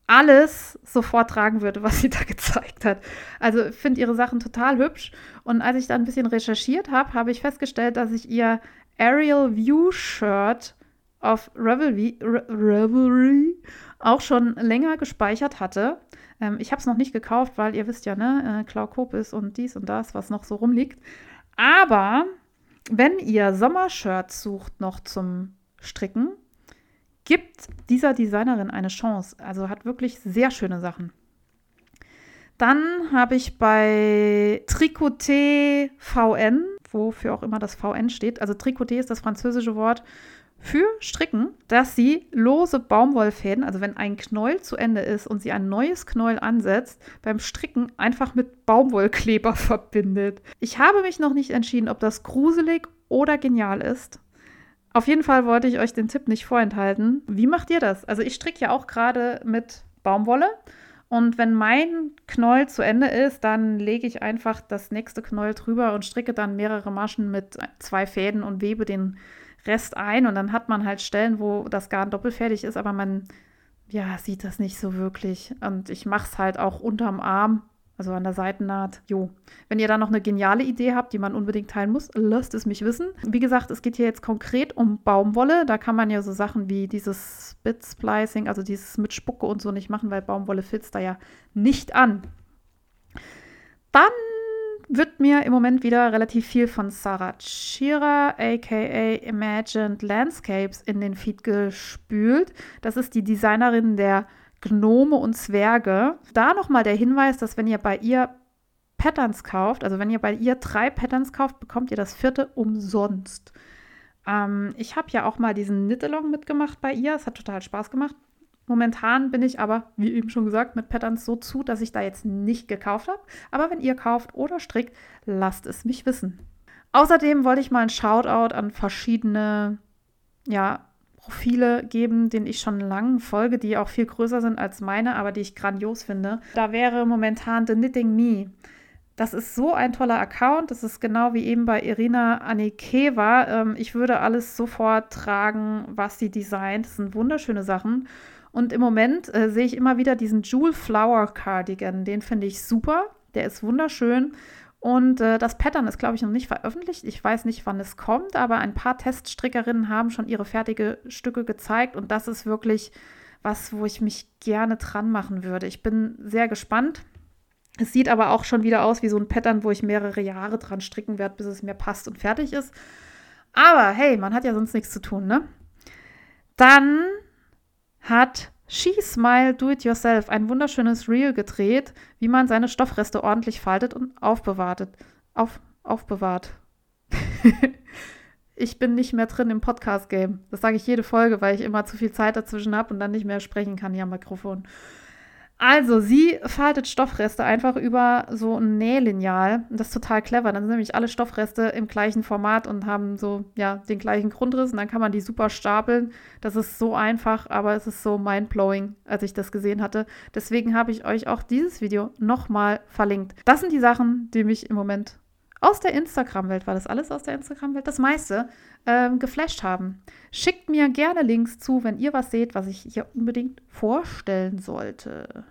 alles sofort tragen würde, was sie da gezeigt hat. Also finde ihre Sachen total hübsch. Und als ich da ein bisschen recherchiert habe, habe ich festgestellt, dass ich ihr Aerial View Shirt auf Revelry, Revelry auch schon länger gespeichert hatte. Ähm, ich habe es noch nicht gekauft, weil ihr wisst ja, ne, äh, Klaukopis und dies und das, was noch so rumliegt. Aber wenn ihr Sommershirts sucht noch zum Stricken, gibt dieser Designerin eine Chance. Also hat wirklich sehr schöne Sachen. Dann habe ich bei Tricoté VN, wofür auch immer das VN steht, also Tricoté ist das französische Wort für Stricken, dass sie lose Baumwollfäden, also wenn ein Knäuel zu Ende ist und sie ein neues Knäuel ansetzt, beim Stricken einfach mit Baumwollkleber verbindet. Ich habe mich noch nicht entschieden, ob das gruselig oder genial ist. Auf jeden Fall wollte ich euch den Tipp nicht vorenthalten. Wie macht ihr das? Also ich stricke ja auch gerade mit Baumwolle. Und wenn mein Knäuel zu Ende ist, dann lege ich einfach das nächste Knäuel drüber und stricke dann mehrere Maschen mit zwei Fäden und webe den Rest ein und dann hat man halt Stellen, wo das Garn doppelfertig ist, aber man ja, sieht das nicht so wirklich. Und ich mache es halt auch unterm Arm, also an der Seitennaht. Jo. Wenn ihr da noch eine geniale Idee habt, die man unbedingt teilen muss, lasst es mich wissen. Wie gesagt, es geht hier jetzt konkret um Baumwolle. Da kann man ja so Sachen wie dieses Split-Splicing, also dieses mit Spucke und so nicht machen, weil Baumwolle filzt da ja nicht an. Dann wird mir im Moment wieder relativ viel von Sarah Chira, aka Imagined Landscapes, in den Feed gespült. Das ist die Designerin der Gnome und Zwerge. Da nochmal der Hinweis, dass wenn ihr bei ihr Patterns kauft, also wenn ihr bei ihr drei Patterns kauft, bekommt ihr das vierte umsonst. Ähm, ich habe ja auch mal diesen Knit-Along mitgemacht bei ihr. Es hat total Spaß gemacht. Momentan bin ich aber, wie eben schon gesagt, mit Patterns so zu, dass ich da jetzt nicht gekauft habe. Aber wenn ihr kauft oder strickt, lasst es mich wissen. Außerdem wollte ich mal ein Shoutout an verschiedene ja, Profile geben, denen ich schon lange folge, die auch viel größer sind als meine, aber die ich grandios finde. Da wäre momentan The Knitting Me. Das ist so ein toller Account. Das ist genau wie eben bei Irina Anikeva. Ähm, ich würde alles sofort tragen, was sie designt. Das sind wunderschöne Sachen. Und im Moment äh, sehe ich immer wieder diesen Jewel Flower Cardigan. Den finde ich super. Der ist wunderschön. Und äh, das Pattern ist, glaube ich, noch nicht veröffentlicht. Ich weiß nicht, wann es kommt, aber ein paar Teststrickerinnen haben schon ihre fertige Stücke gezeigt. Und das ist wirklich was, wo ich mich gerne dran machen würde. Ich bin sehr gespannt. Es sieht aber auch schon wieder aus wie so ein Pattern, wo ich mehrere Jahre dran stricken werde, bis es mir passt und fertig ist. Aber hey, man hat ja sonst nichts zu tun, ne? Dann hat She Smile Do It Yourself ein wunderschönes Reel gedreht, wie man seine Stoffreste ordentlich faltet und aufbewahrtet. Auf, aufbewahrt. ich bin nicht mehr drin im Podcast-Game. Das sage ich jede Folge, weil ich immer zu viel Zeit dazwischen habe und dann nicht mehr sprechen kann hier am Mikrofon. Also, sie faltet Stoffreste einfach über so ein Nählineal. Das ist total clever. Dann sind nämlich alle Stoffreste im gleichen Format und haben so, ja, den gleichen Grundriss. Und dann kann man die super stapeln. Das ist so einfach, aber es ist so mindblowing, als ich das gesehen hatte. Deswegen habe ich euch auch dieses Video nochmal verlinkt. Das sind die Sachen, die mich im Moment aus der Instagram-Welt, war das alles aus der Instagram-Welt? Das meiste ähm, geflasht haben. Schickt mir gerne Links zu, wenn ihr was seht, was ich hier unbedingt vorstellen sollte.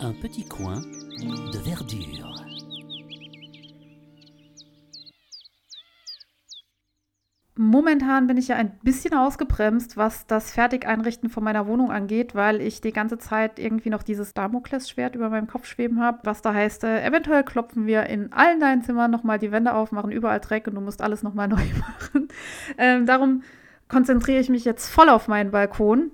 Un petit coin de verdure. Momentan bin ich ja ein bisschen ausgebremst, was das Fertigeinrichten von meiner Wohnung angeht, weil ich die ganze Zeit irgendwie noch dieses Damoklesschwert über meinem Kopf schweben habe. Was da heißt, äh, eventuell klopfen wir in allen deinen Zimmern nochmal die Wände auf, machen überall Dreck und du musst alles nochmal neu machen. Ähm, darum konzentriere ich mich jetzt voll auf meinen Balkon.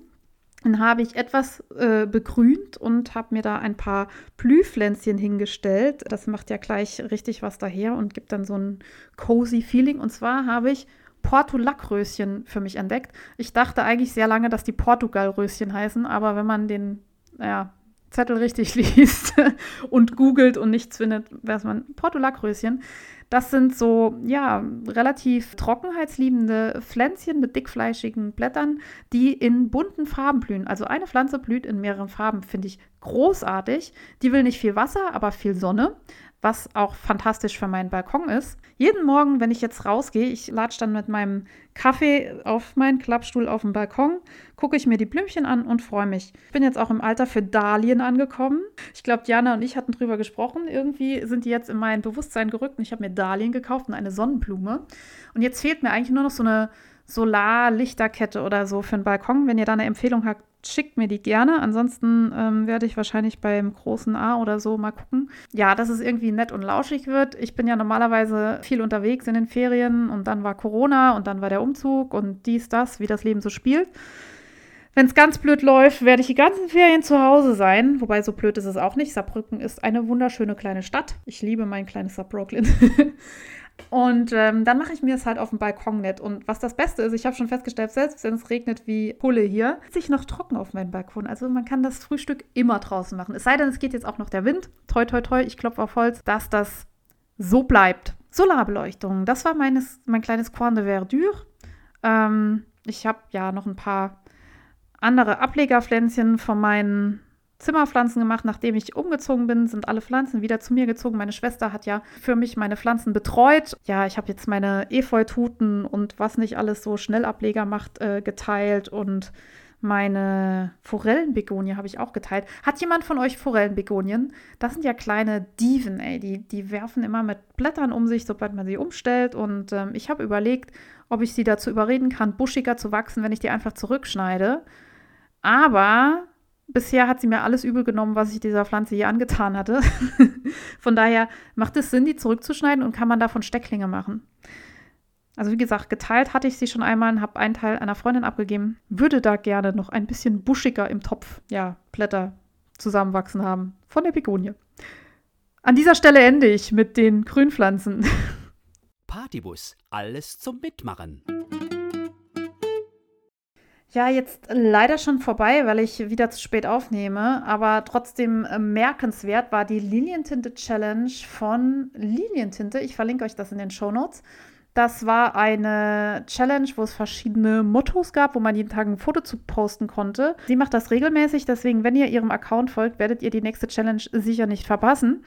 Dann habe ich etwas äh, begrünt und habe mir da ein paar Blühpflänzchen hingestellt. Das macht ja gleich richtig was daher und gibt dann so ein cozy Feeling. Und zwar habe ich Portulackröschen für mich entdeckt. Ich dachte eigentlich sehr lange, dass die Portugalröschen heißen, aber wenn man den ja, Zettel richtig liest und googelt und nichts findet, weiß man Portulackröschen. Das sind so, ja, relativ trockenheitsliebende Pflänzchen mit dickfleischigen Blättern, die in bunten Farben blühen. Also eine Pflanze blüht in mehreren Farben, finde ich großartig. Die will nicht viel Wasser, aber viel Sonne was auch fantastisch für meinen Balkon ist. Jeden Morgen, wenn ich jetzt rausgehe, ich latsche dann mit meinem Kaffee auf meinen Klappstuhl auf dem Balkon, gucke ich mir die Blümchen an und freue mich. Ich bin jetzt auch im Alter für Dahlien angekommen. Ich glaube, Diana und ich hatten drüber gesprochen. Irgendwie sind die jetzt in mein Bewusstsein gerückt und ich habe mir Dahlien gekauft und eine Sonnenblume. Und jetzt fehlt mir eigentlich nur noch so eine Solarlichterkette oder so für den Balkon. Wenn ihr da eine Empfehlung habt, schickt mir die gerne. Ansonsten ähm, werde ich wahrscheinlich beim großen A oder so mal gucken. Ja, dass es irgendwie nett und lauschig wird. Ich bin ja normalerweise viel unterwegs in den Ferien und dann war Corona und dann war der Umzug und dies, das, wie das Leben so spielt. Wenn es ganz blöd läuft, werde ich die ganzen Ferien zu Hause sein. Wobei so blöd ist es auch nicht. Saarbrücken ist eine wunderschöne kleine Stadt. Ich liebe mein kleines Saarbrücken. Und ähm, dann mache ich mir es halt auf dem Balkon nett. Und was das Beste ist, ich habe schon festgestellt, selbst wenn es regnet wie Pulle hier, ist sich noch trocken auf meinem Balkon. Also man kann das Frühstück immer draußen machen. Es sei denn, es geht jetzt auch noch der Wind. Toi, toi, toi, ich klopfe auf Holz, dass das so bleibt. Solarbeleuchtung, das war meines, mein kleines Coin de Verdure. Ähm, ich habe ja noch ein paar andere Ablegerpflänzchen von meinen Zimmerpflanzen gemacht. Nachdem ich umgezogen bin, sind alle Pflanzen wieder zu mir gezogen. Meine Schwester hat ja für mich meine Pflanzen betreut. Ja, ich habe jetzt meine Efeututen und was nicht alles so Schnellableger macht, äh, geteilt und meine Forellenbegonie habe ich auch geteilt. Hat jemand von euch Forellenbegonien? Das sind ja kleine Diven, ey. Die, die werfen immer mit Blättern um sich, sobald man sie umstellt. Und ähm, ich habe überlegt, ob ich sie dazu überreden kann, buschiger zu wachsen, wenn ich die einfach zurückschneide. Aber bisher hat sie mir alles übel genommen, was ich dieser Pflanze je angetan hatte. Von daher macht es Sinn, die zurückzuschneiden und kann man davon Stecklinge machen. Also wie gesagt, geteilt hatte ich sie schon einmal und habe einen Teil einer Freundin abgegeben. Würde da gerne noch ein bisschen buschiger im Topf, ja, Blätter zusammenwachsen haben. Von der Begonie. An dieser Stelle ende ich mit den Grünpflanzen. Partybus, alles zum Mitmachen. Ja, jetzt leider schon vorbei, weil ich wieder zu spät aufnehme. Aber trotzdem äh, merkenswert war die Linientinte-Challenge von Linientinte. Ich verlinke euch das in den Show Notes. Das war eine Challenge, wo es verschiedene Mottos gab, wo man jeden Tag ein Foto zu posten konnte. Sie macht das regelmäßig, deswegen, wenn ihr ihrem Account folgt, werdet ihr die nächste Challenge sicher nicht verpassen.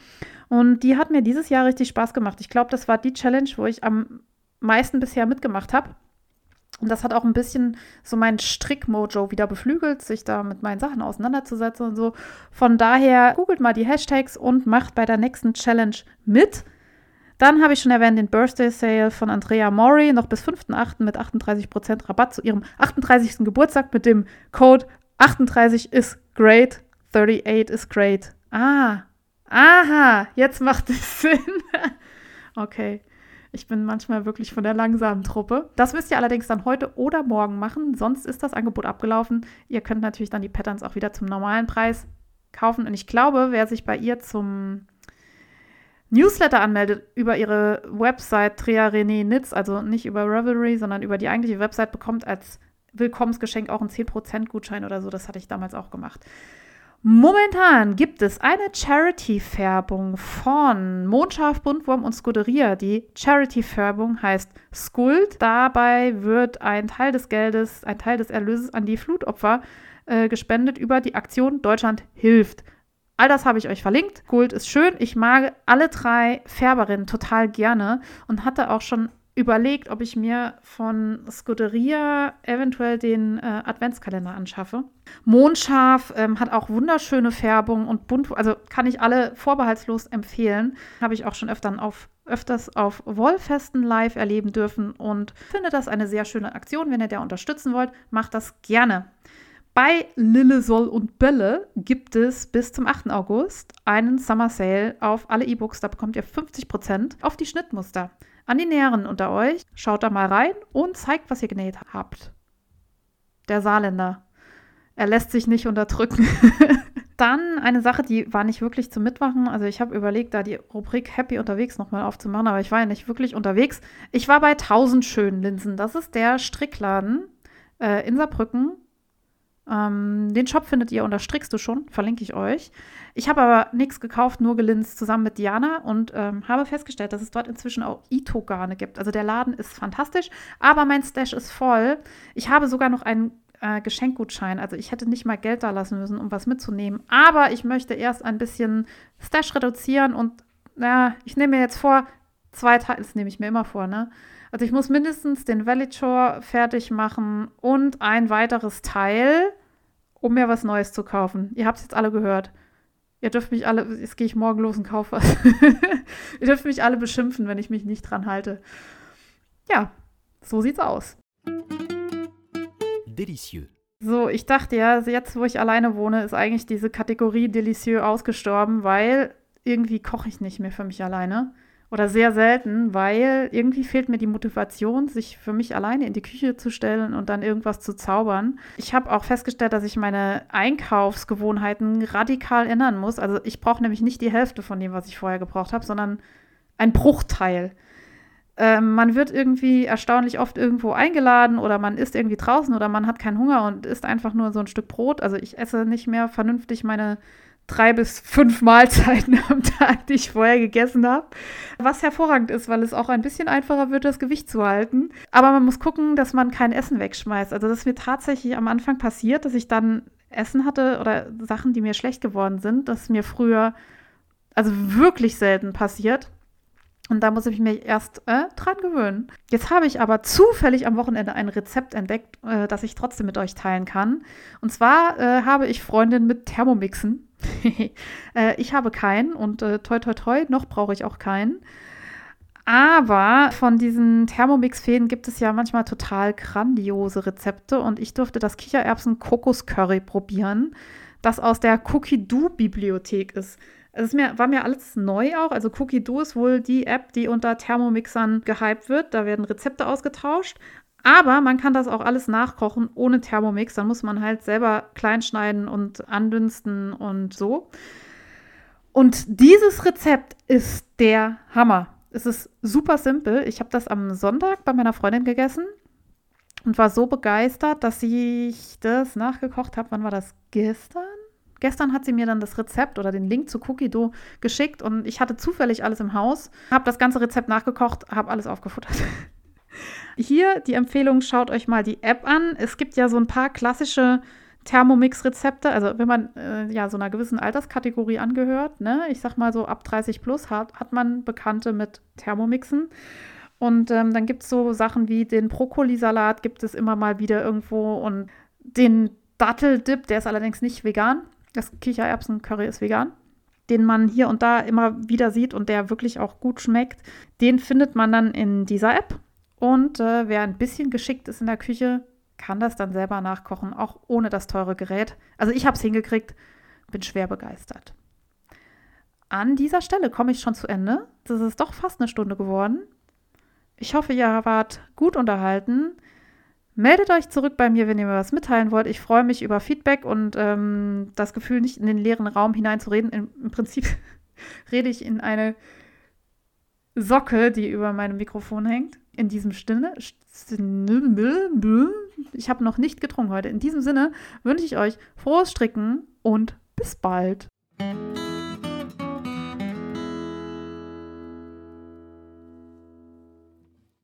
Und die hat mir dieses Jahr richtig Spaß gemacht. Ich glaube, das war die Challenge, wo ich am meisten bisher mitgemacht habe. Und das hat auch ein bisschen so mein Strick-Mojo wieder beflügelt, sich da mit meinen Sachen auseinanderzusetzen und so. Von daher googelt mal die Hashtags und macht bei der nächsten Challenge mit. Dann habe ich schon erwähnt den Birthday Sale von Andrea Mori, noch bis 5.8. mit 38% Rabatt zu ihrem 38. Geburtstag mit dem Code 38 is great, 38 is great. Ah, aha, jetzt macht es Sinn. okay. Ich bin manchmal wirklich von der langsamen Truppe. Das müsst ihr allerdings dann heute oder morgen machen, sonst ist das Angebot abgelaufen. Ihr könnt natürlich dann die Patterns auch wieder zum normalen Preis kaufen. Und ich glaube, wer sich bei ihr zum Newsletter anmeldet über ihre Website Trea René Nitz, also nicht über Revelry, sondern über die eigentliche Website, bekommt als Willkommensgeschenk auch einen 10% Gutschein oder so. Das hatte ich damals auch gemacht. Momentan gibt es eine Charity-Färbung von Mondschaf, Buntwurm und Scuderia. Die Charity-Färbung heißt Skuld. Dabei wird ein Teil des Geldes, ein Teil des Erlöses an die Flutopfer äh, gespendet über die Aktion Deutschland hilft. All das habe ich euch verlinkt. Gold ist schön. Ich mag alle drei Färberinnen total gerne und hatte auch schon überlegt, ob ich mir von Scuderia eventuell den äh, Adventskalender anschaffe. Mondscharf ähm, hat auch wunderschöne Färbung und bunt, also kann ich alle vorbehaltslos empfehlen. Habe ich auch schon öfter auf, öfters auf Wollfesten live erleben dürfen und finde das eine sehr schöne Aktion. Wenn ihr der unterstützen wollt, macht das gerne. Bei Lille, Soll und Bälle gibt es bis zum 8. August einen Summer Sale auf alle E-Books. Da bekommt ihr 50% auf die Schnittmuster. An die Näheren unter euch, schaut da mal rein und zeigt, was ihr genäht habt. Der Saarländer. Er lässt sich nicht unterdrücken. Dann eine Sache, die war nicht wirklich zum Mitmachen. Also ich habe überlegt, da die Rubrik Happy unterwegs nochmal aufzumachen, aber ich war ja nicht wirklich unterwegs. Ich war bei 1000 schönen Linsen. Das ist der Strickladen äh, in Saarbrücken ähm, den Shop findet ihr unter Strickst du schon, verlinke ich euch. Ich habe aber nichts gekauft, nur gelinst zusammen mit Diana und ähm, habe festgestellt, dass es dort inzwischen auch Ito-Garne gibt. Also der Laden ist fantastisch, aber mein Stash ist voll. Ich habe sogar noch einen äh, Geschenkgutschein. Also ich hätte nicht mal Geld da lassen müssen, um was mitzunehmen. Aber ich möchte erst ein bisschen Stash reduzieren und ja, ich nehme mir jetzt vor, zwei Teile, das nehme ich mir immer vor, ne? Also ich muss mindestens den Valley fertig machen und ein weiteres Teil, um mir was Neues zu kaufen. Ihr habt es jetzt alle gehört. Ihr dürft mich alle, jetzt gehe ich morgen los und kaufe was. Ihr dürft mich alle beschimpfen, wenn ich mich nicht dran halte. Ja, so sieht's aus. Delicieux. So, ich dachte ja, jetzt wo ich alleine wohne, ist eigentlich diese Kategorie Delicieux ausgestorben, weil irgendwie koche ich nicht mehr für mich alleine oder sehr selten, weil irgendwie fehlt mir die Motivation, sich für mich alleine in die Küche zu stellen und dann irgendwas zu zaubern. Ich habe auch festgestellt, dass ich meine Einkaufsgewohnheiten radikal ändern muss. Also ich brauche nämlich nicht die Hälfte von dem, was ich vorher gebraucht habe, sondern ein Bruchteil. Ähm, man wird irgendwie erstaunlich oft irgendwo eingeladen oder man isst irgendwie draußen oder man hat keinen Hunger und isst einfach nur so ein Stück Brot. Also ich esse nicht mehr vernünftig meine drei bis fünf Mahlzeiten am Tag, die ich vorher gegessen habe. Was hervorragend ist, weil es auch ein bisschen einfacher wird, das Gewicht zu halten. Aber man muss gucken, dass man kein Essen wegschmeißt. Also das ist mir tatsächlich am Anfang passiert, dass ich dann Essen hatte oder Sachen, die mir schlecht geworden sind. Das mir früher, also wirklich selten passiert. Und da muss ich mich erst äh, dran gewöhnen. Jetzt habe ich aber zufällig am Wochenende ein Rezept entdeckt, äh, das ich trotzdem mit euch teilen kann. Und zwar äh, habe ich Freundinnen mit Thermomixen. Äh, ich habe keinen und äh, toi toi toi, noch brauche ich auch keinen. Aber von diesen Thermomix-Fäden gibt es ja manchmal total grandiose Rezepte und ich durfte das Kichererbsen-Kokos-Curry probieren, das aus der Cookie-Do-Bibliothek ist. Es ist mir, war mir alles neu auch. Also Cookie Do ist wohl die App, die unter Thermomixern gehypt wird. Da werden Rezepte ausgetauscht. Aber man kann das auch alles nachkochen ohne Thermomix. Dann muss man halt selber kleinschneiden und andünsten und so. Und dieses Rezept ist der Hammer. Es ist super simpel. Ich habe das am Sonntag bei meiner Freundin gegessen und war so begeistert, dass ich das nachgekocht habe. Wann war das? Gestern? Gestern hat sie mir dann das Rezept oder den Link zu Cookie Dough geschickt und ich hatte zufällig alles im Haus, habe das ganze Rezept nachgekocht, habe alles aufgefuttert. Hier die Empfehlung, schaut euch mal die App an. Es gibt ja so ein paar klassische Thermomix-Rezepte, also wenn man äh, ja so einer gewissen Alterskategorie angehört, ne, ich sag mal so ab 30 plus hat, hat man Bekannte mit Thermomixen. Und ähm, dann gibt es so Sachen wie den Brokkolisalat, gibt es immer mal wieder irgendwo und den Datteldip, der ist allerdings nicht vegan. Das Kichererbsen-Curry ist vegan. Den man hier und da immer wieder sieht und der wirklich auch gut schmeckt. Den findet man dann in dieser App. Und äh, wer ein bisschen geschickt ist in der Küche, kann das dann selber nachkochen, auch ohne das teure Gerät. Also ich habe es hingekriegt, bin schwer begeistert. An dieser Stelle komme ich schon zu Ende. Das ist doch fast eine Stunde geworden. Ich hoffe, ihr wart gut unterhalten. Meldet euch zurück bei mir, wenn ihr mir was mitteilen wollt. Ich freue mich über Feedback und ähm, das Gefühl, nicht in den leeren Raum hineinzureden. Im, Im Prinzip rede ich in eine Socke, die über meinem Mikrofon hängt. In diesem Sinne, ich habe noch nicht getrunken heute. In diesem Sinne wünsche ich euch frohes Stricken und bis bald.